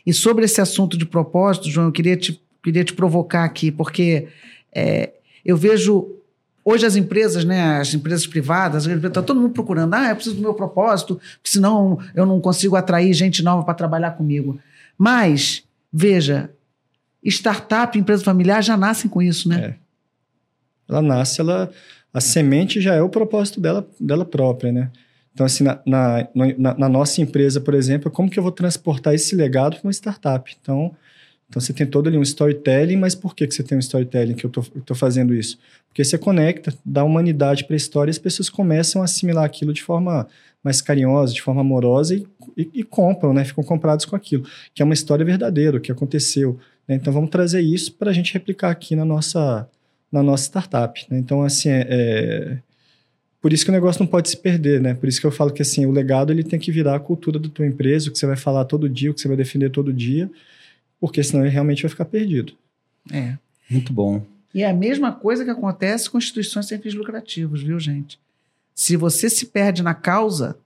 E sobre esse assunto de propósito, João, eu queria te, queria te provocar aqui, porque é, eu vejo Hoje as empresas, né, as empresas privadas, está todo mundo procurando, ah, eu preciso do meu propósito, senão eu não consigo atrair gente nova para trabalhar comigo. Mas, veja, startup, empresa familiar já nascem com isso, né? É. Ela nasce, ela, a semente já é o propósito dela, dela própria, né? Então, assim, na, na, na, na nossa empresa, por exemplo, como que eu vou transportar esse legado para uma startup? Então, então você tem todo ali um storytelling, mas por que, que você tem um storytelling que eu estou fazendo isso? Porque você conecta, dá humanidade para a história e as pessoas começam a assimilar aquilo de forma mais carinhosa, de forma amorosa e, e, e compram, né? Ficam comprados com aquilo, que é uma história verdadeira, que aconteceu. Né? Então vamos trazer isso para a gente replicar aqui na nossa, na nossa startup. Né? Então, assim, é, é, por isso que o negócio não pode se perder, né? Por isso que eu falo que assim, o legado ele tem que virar a cultura da tua empresa, o que você vai falar todo dia, o que você vai defender todo dia porque senão ele realmente vai ficar perdido. É. Muito bom. E é a mesma coisa que acontece com instituições sem fins lucrativos, viu, gente? Se você se perde na causa,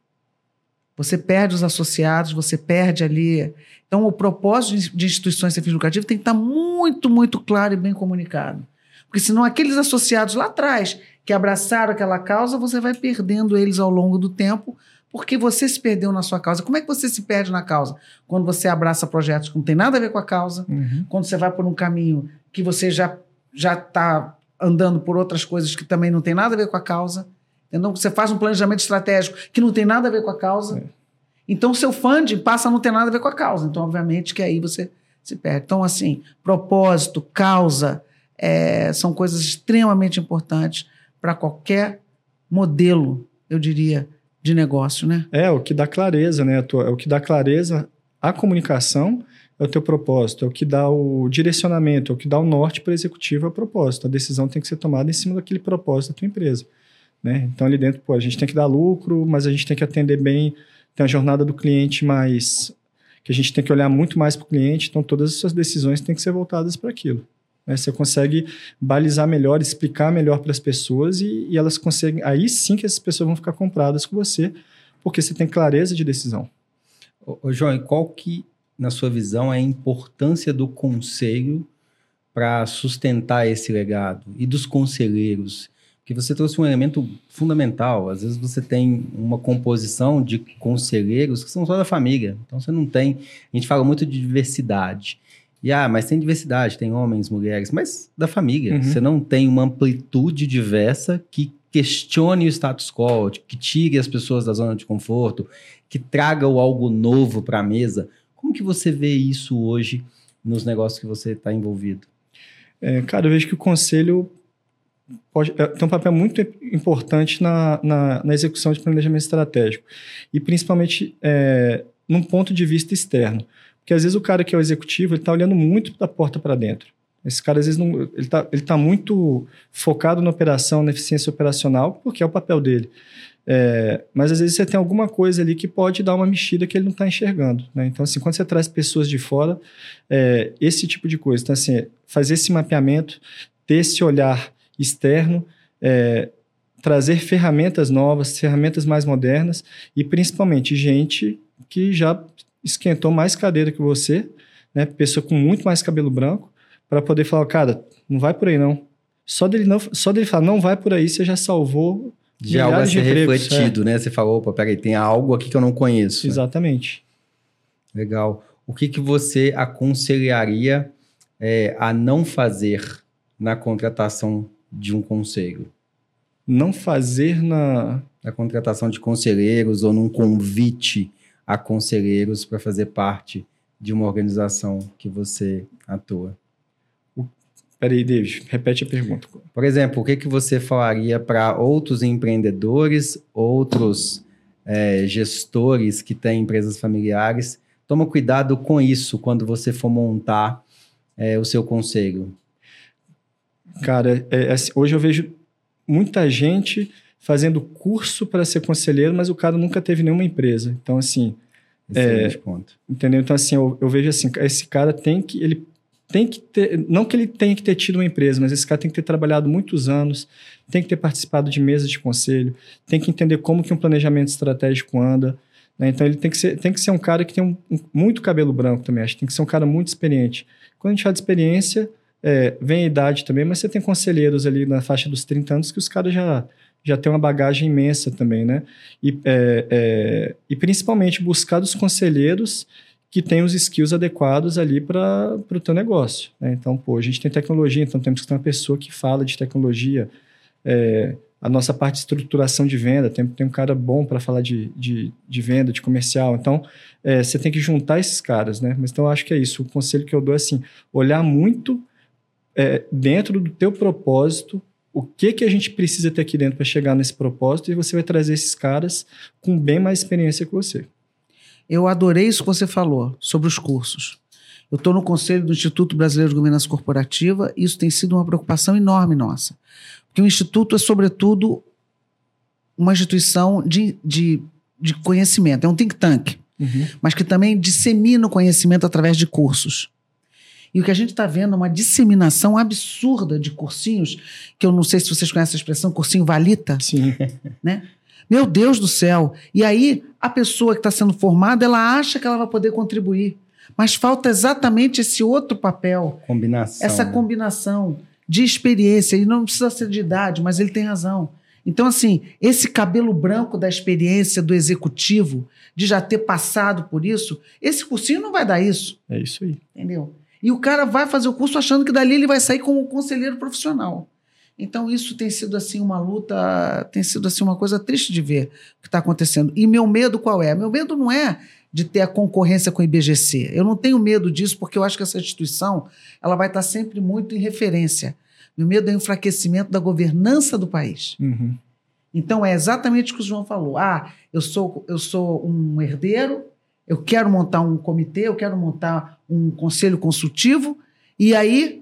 você perde os associados, você perde ali. Então, o propósito de instituições sem fins lucrativos tem que estar muito, muito claro e bem comunicado. Porque senão aqueles associados lá atrás que abraçaram aquela causa, você vai perdendo eles ao longo do tempo, porque você se perdeu na sua causa. Como é que você se perde na causa? Quando você abraça projetos que não tem nada a ver com a causa, uhum. quando você vai por um caminho que você já já está andando por outras coisas que também não tem nada a ver com a causa. Entendeu? Você faz um planejamento estratégico que não tem nada a ver com a causa. É. Então, seu funding passa a não ter nada a ver com a causa. Então, obviamente, que aí você se perde. Então, assim, propósito, causa, é, são coisas extremamente importantes para qualquer modelo, eu diria, de negócio, né? É, o que dá clareza, né? É o que dá clareza à comunicação é o teu propósito, é o que dá o direcionamento, é o que dá o norte para o executivo, é o propósito. A decisão tem que ser tomada em cima daquele propósito da tua empresa. Né? Então, ali dentro, pô, a gente tem que dar lucro, mas a gente tem que atender bem, tem a jornada do cliente mais... que a gente tem que olhar muito mais para o cliente, então todas as suas decisões têm que ser voltadas para aquilo. Né? Você consegue balizar melhor, explicar melhor para as pessoas e, e, elas conseguem. Aí sim que essas pessoas vão ficar compradas com você, porque você tem clareza de decisão. Ô, ô João, qual que, na sua visão, é a importância do conselho para sustentar esse legado? E dos conselheiros? Porque você trouxe um elemento fundamental. Às vezes você tem uma composição de conselheiros que são só da família. Então você não tem. A gente fala muito de diversidade. E ah, mas tem diversidade, tem homens, mulheres, mas da família. Uhum. Você não tem uma amplitude diversa que questione o status quo, que tire as pessoas da zona de conforto, que traga o algo novo para a mesa. Como que você vê isso hoje nos negócios que você está envolvido? É, cara, eu vejo que o conselho pode, é, tem um papel muito importante na, na, na, execução de planejamento estratégico. E principalmente é, num ponto de vista externo. Porque às vezes o cara que é o executivo, ele está olhando muito da porta para dentro. Esse cara, às vezes, não, ele está ele tá muito focado na operação, na eficiência operacional, porque é o papel dele. É, mas às vezes você tem alguma coisa ali que pode dar uma mexida que ele não está enxergando. Né? Então, assim, quando você traz pessoas de fora, é, esse tipo de coisa. Então, assim, fazer esse mapeamento, ter esse olhar externo, é, trazer ferramentas novas, ferramentas mais modernas e principalmente gente que já esquentou mais cadeira que você, né? Pessoa com muito mais cabelo branco, para poder falar, cara, não vai por aí não. Só dele não, só dele falar, não vai por aí, você já salvou de algo a ser refletido, é. né? Você falou, opa, peraí, tem algo aqui que eu não conheço. Exatamente. Né? Legal. O que, que você aconselharia é, a não fazer na contratação de um conselho? Não fazer na... Na contratação de conselheiros ou num convite a conselheiros para fazer parte de uma organização que você atua? Peraí, David, repete a pergunta. Por exemplo, o que, que você falaria para outros empreendedores, outros é, gestores que têm empresas familiares? Toma cuidado com isso quando você for montar é, o seu conselho. Cara, é, é assim, hoje eu vejo muita gente fazendo curso para ser conselheiro, mas o cara nunca teve nenhuma empresa. Então, assim. Excelente é, ponto. Entendeu? Então, assim, eu, eu, vejo assim, esse cara tem que. Ele tem que ter. Não que ele tenha que ter tido uma empresa, mas esse cara tem que ter trabalhado muitos anos, tem que ter participado de mesas de conselho, tem que entender como que um planejamento estratégico anda. Né? Então, ele tem que, ser, tem que ser um cara que tem um, um, muito cabelo branco também. Acho tem que ser um cara muito experiente. Quando a gente fala de experiência, é, vem a idade também, mas você tem conselheiros ali na faixa dos 30 anos que os caras já já tem uma bagagem imensa também, né? E, é, é, e principalmente buscar dos conselheiros que têm os skills adequados ali para o teu negócio. Né? Então, pô, a gente tem tecnologia, então temos que ter uma pessoa que fala de tecnologia, é, a nossa parte de estruturação de venda, tem, tem um cara bom para falar de, de, de, venda, de comercial. Então, é, você tem que juntar esses caras, né? Mas então, acho que é isso. O conselho que eu dou é assim, olhar muito é, dentro do teu propósito, o que, que a gente precisa ter aqui dentro para chegar nesse propósito e você vai trazer esses caras com bem mais experiência que você. Eu adorei isso que você falou sobre os cursos. Eu estou no conselho do Instituto Brasileiro de Governança Corporativa e isso tem sido uma preocupação enorme nossa. Porque o Instituto é, sobretudo, uma instituição de, de, de conhecimento, é um think tank, uhum. mas que também dissemina o conhecimento através de cursos. E o que a gente está vendo é uma disseminação absurda de cursinhos, que eu não sei se vocês conhecem a expressão, cursinho valita. Sim. Né? Meu Deus do céu. E aí, a pessoa que está sendo formada, ela acha que ela vai poder contribuir. Mas falta exatamente esse outro papel. Combinação. Essa né? combinação de experiência. E não precisa ser de idade, mas ele tem razão. Então, assim, esse cabelo branco da experiência do executivo, de já ter passado por isso, esse cursinho não vai dar isso. É isso aí. Entendeu? E o cara vai fazer o curso achando que dali ele vai sair como conselheiro profissional. Então isso tem sido assim uma luta, tem sido assim uma coisa triste de ver o que está acontecendo. E meu medo qual é? Meu medo não é de ter a concorrência com o IBGC. Eu não tenho medo disso porque eu acho que essa instituição ela vai estar sempre muito em referência. Meu medo é o enfraquecimento da governança do país. Uhum. Então é exatamente o que o João falou. Ah, eu sou eu sou um herdeiro, eu quero montar um comitê, eu quero montar um conselho consultivo, e aí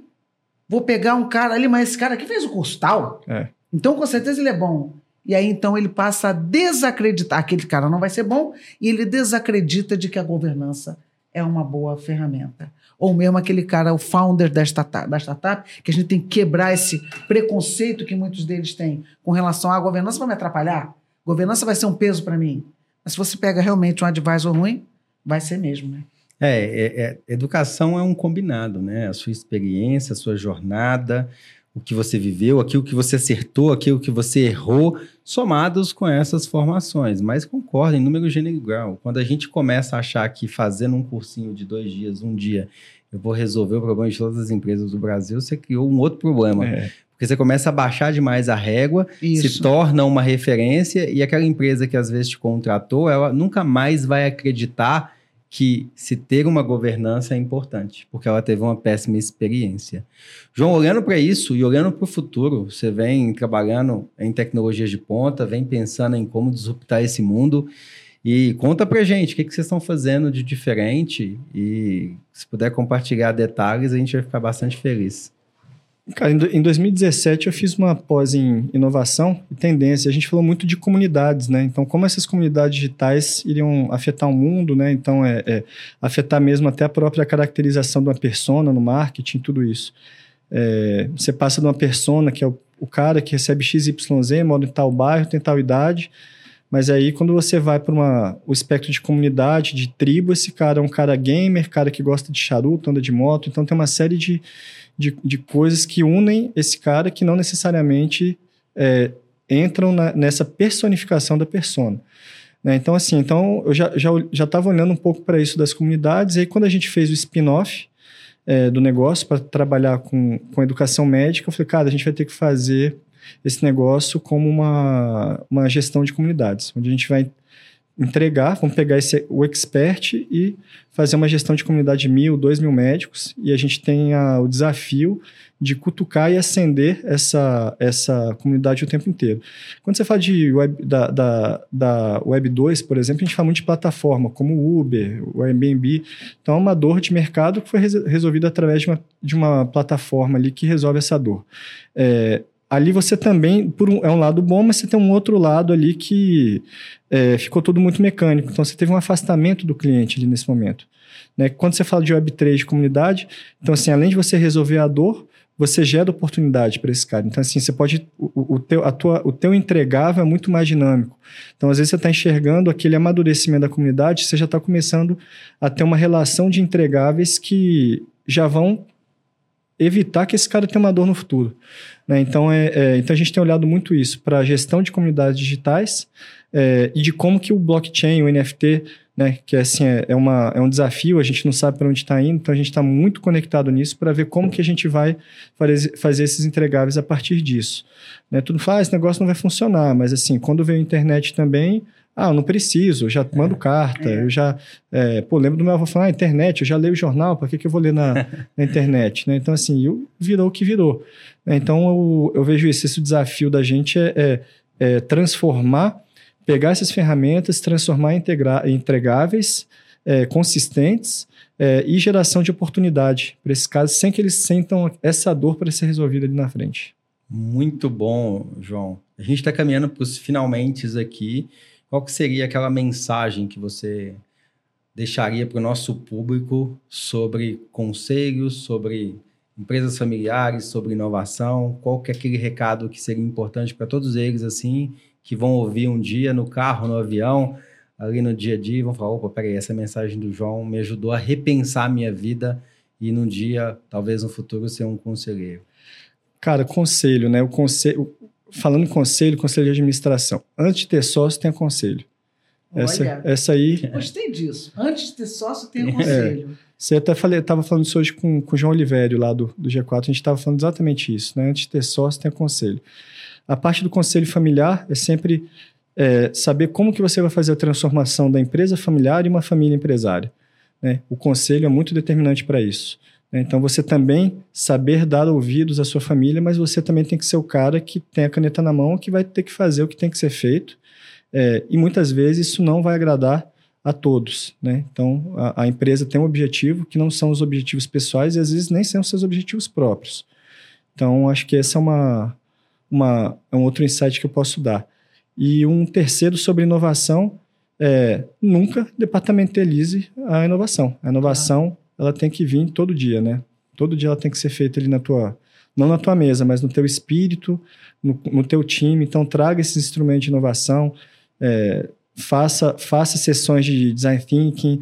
vou pegar um cara ali, mas esse cara aqui fez o curso tal. É. Então, com certeza, ele é bom. E aí, então, ele passa a desacreditar. Aquele cara não vai ser bom, e ele desacredita de que a governança é uma boa ferramenta. Ou mesmo aquele cara, o founder da startup, da startup, que a gente tem que quebrar esse preconceito que muitos deles têm com relação à governança vai me atrapalhar. Governança vai ser um peso para mim. Mas se você pega realmente um advisor ruim, vai ser mesmo, né? É, é, é, educação é um combinado, né? A sua experiência, a sua jornada, o que você viveu, aquilo que você acertou, aquilo que você errou, somados com essas formações. Mas concordo, em número gênero grau. Quando a gente começa a achar que fazendo um cursinho de dois dias, um dia, eu vou resolver o problema de todas as empresas do Brasil, você criou um outro problema. É. Porque você começa a baixar demais a régua, Isso. se torna uma referência, e aquela empresa que às vezes te contratou, ela nunca mais vai acreditar que se ter uma governança é importante, porque ela teve uma péssima experiência. João, olhando para isso e olhando para o futuro, você vem trabalhando em tecnologias de ponta, vem pensando em como disruptar esse mundo. E conta pra gente o que, que vocês estão fazendo de diferente e se puder compartilhar detalhes, a gente vai ficar bastante feliz. Cara, em 2017 eu fiz uma pós em inovação e tendência. A gente falou muito de comunidades, né? Então, como essas comunidades digitais iriam afetar o mundo, né? Então, é, é afetar mesmo até a própria caracterização de uma persona no marketing, tudo isso. É, você passa de uma persona que é o, o cara que recebe XYZ, mora em tal bairro, tem tal idade, mas aí, quando você vai para o espectro de comunidade, de tribo, esse cara é um cara gamer, cara que gosta de charuto, anda de moto. Então, tem uma série de, de, de coisas que unem esse cara que não necessariamente é, entram na, nessa personificação da persona. Né? Então, assim, então eu já estava já, já olhando um pouco para isso das comunidades. E aí, quando a gente fez o spin-off é, do negócio para trabalhar com, com educação médica, eu falei, cara, a gente vai ter que fazer esse negócio como uma, uma gestão de comunidades, onde a gente vai entregar, vamos pegar esse, o expert e fazer uma gestão de comunidade de mil, dois mil médicos, e a gente tem a, o desafio de cutucar e acender essa, essa comunidade o tempo inteiro. Quando você fala de web, da, da, da Web 2, por exemplo, a gente fala muito de plataforma, como o Uber, o Airbnb. Então, é uma dor de mercado que foi resolvida através de uma, de uma plataforma ali que resolve essa dor. É, ali você também, por um, é um lado bom, mas você tem um outro lado ali que é, ficou tudo muito mecânico. Então você teve um afastamento do cliente ali nesse momento. Né? Quando você fala de Web3 de comunidade, então assim, além de você resolver a dor, você gera oportunidade para esse cara. Então, assim, você pode. O, o, teu, a tua, o teu entregável é muito mais dinâmico. Então, às vezes, você está enxergando aquele amadurecimento da comunidade, você já está começando a ter uma relação de entregáveis que já vão evitar que esse cara tenha uma dor no futuro. Né? Então, é, é, então, a gente tem olhado muito isso para a gestão de comunidades digitais é, e de como que o blockchain, o NFT, né, que é, assim, é, é, uma, é um desafio, a gente não sabe para onde está indo, então a gente está muito conectado nisso para ver como que a gente vai fazer, esses entregáveis a partir disso. Né? Tudo faz, ah, esse negócio não vai funcionar, mas assim, quando veio a internet também, ah, eu não preciso, eu já mando carta, é. eu já. É, pô, lembro do meu avô falar, ah, internet, eu já leio o jornal, para que, que eu vou ler na, na internet? Né? Então, assim, eu, virou o que virou. Né? Então, eu, eu, vejo isso, esse desafio da gente é, é, é transformar, pegar essas ferramentas, transformar em, entregáveis, é, consistentes é, e geração de oportunidade para esses casos, sem que eles sentam essa dor para ser resolvida ali na frente. Muito bom, João. A gente está caminhando para os finalmente aqui. Qual que seria aquela mensagem que você deixaria para o nosso público sobre conselhos, sobre empresas familiares, sobre inovação? Qual que é aquele recado que seria importante para todos eles, assim, que vão ouvir um dia no carro, no avião, ali no dia a dia, e vão falar, opa, peraí, essa mensagem do João me ajudou a repensar a minha vida e num dia, talvez no futuro, ser um conselheiro. Cara, conselho, né? O conselho, falando em conselho, conselho de administração. Antes de ter sócio, tem conselho. Essa, Olha, essa aí. Gostei disso. Antes de ter sócio, tem é. conselho. É. Você até estava falando isso hoje com, com o João Olivério, lá do, do G4. A gente estava falando exatamente isso. Né? Antes de ter sócio, tem conselho. A parte do conselho familiar é sempre é, saber como que você vai fazer a transformação da empresa familiar em uma família empresária. Né? O conselho é muito determinante para isso. Né? Então, você também saber dar ouvidos à sua família, mas você também tem que ser o cara que tem a caneta na mão, que vai ter que fazer o que tem que ser feito. É, e muitas vezes isso não vai agradar a todos. Né? Então, a, a, empresa tem um objetivo que não são os objetivos pessoais e às vezes nem são os seus objetivos próprios. Então, acho que esse é, uma, uma, é um outro insight que eu posso dar. E um terceiro sobre inovação é nunca departamentalize a inovação. A inovação ela tem que vir todo dia, né? Todo dia ela tem que ser feita ali na tua, não na tua mesa, mas no teu espírito, no, no teu time. Então traga esses instrumentos de inovação, é, faça, faça sessões de design thinking,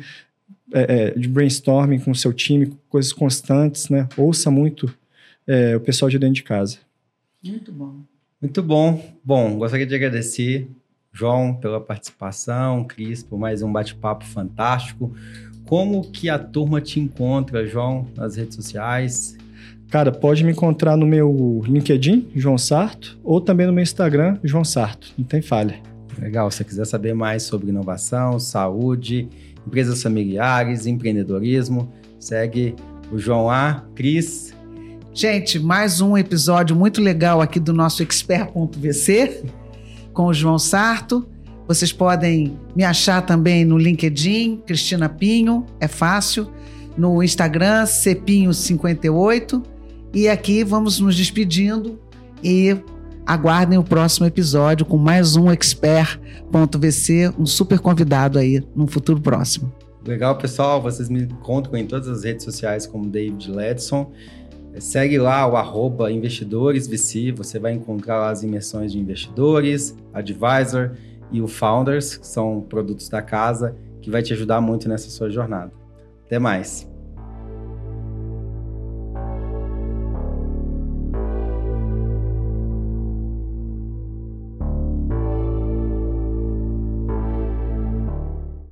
é, é, de brainstorming com o seu time, coisas constantes, né? Ouça muito é, o pessoal de dentro de casa. Muito bom. Muito bom. Bom, gostaria de agradecer, João, pela participação, Cris, por mais um bate-papo fantástico. Como que a turma te encontra, João, nas redes sociais? Cara, pode me encontrar no meu LinkedIn, João Sarto, ou também no meu Instagram, João Sarto. Não tem falha. Legal. Se você quiser saber mais sobre inovação, saúde, empresas familiares, empreendedorismo, segue o João A. Cris. Gente, mais um episódio muito legal aqui do nosso Expert.vc com o João Sarto. Vocês podem me achar também no LinkedIn, Cristina Pinho, é fácil. No Instagram, Cepinho58. E aqui vamos nos despedindo e aguardem o próximo episódio com mais um Expert.vc, um super convidado aí no futuro próximo. Legal, pessoal. Vocês me encontram em todas as redes sociais como David Ledson. Segue lá o arroba investidoresVC, você vai encontrar lá as imersões de investidores, advisor e o founders, que são produtos da casa, que vai te ajudar muito nessa sua jornada. Até mais!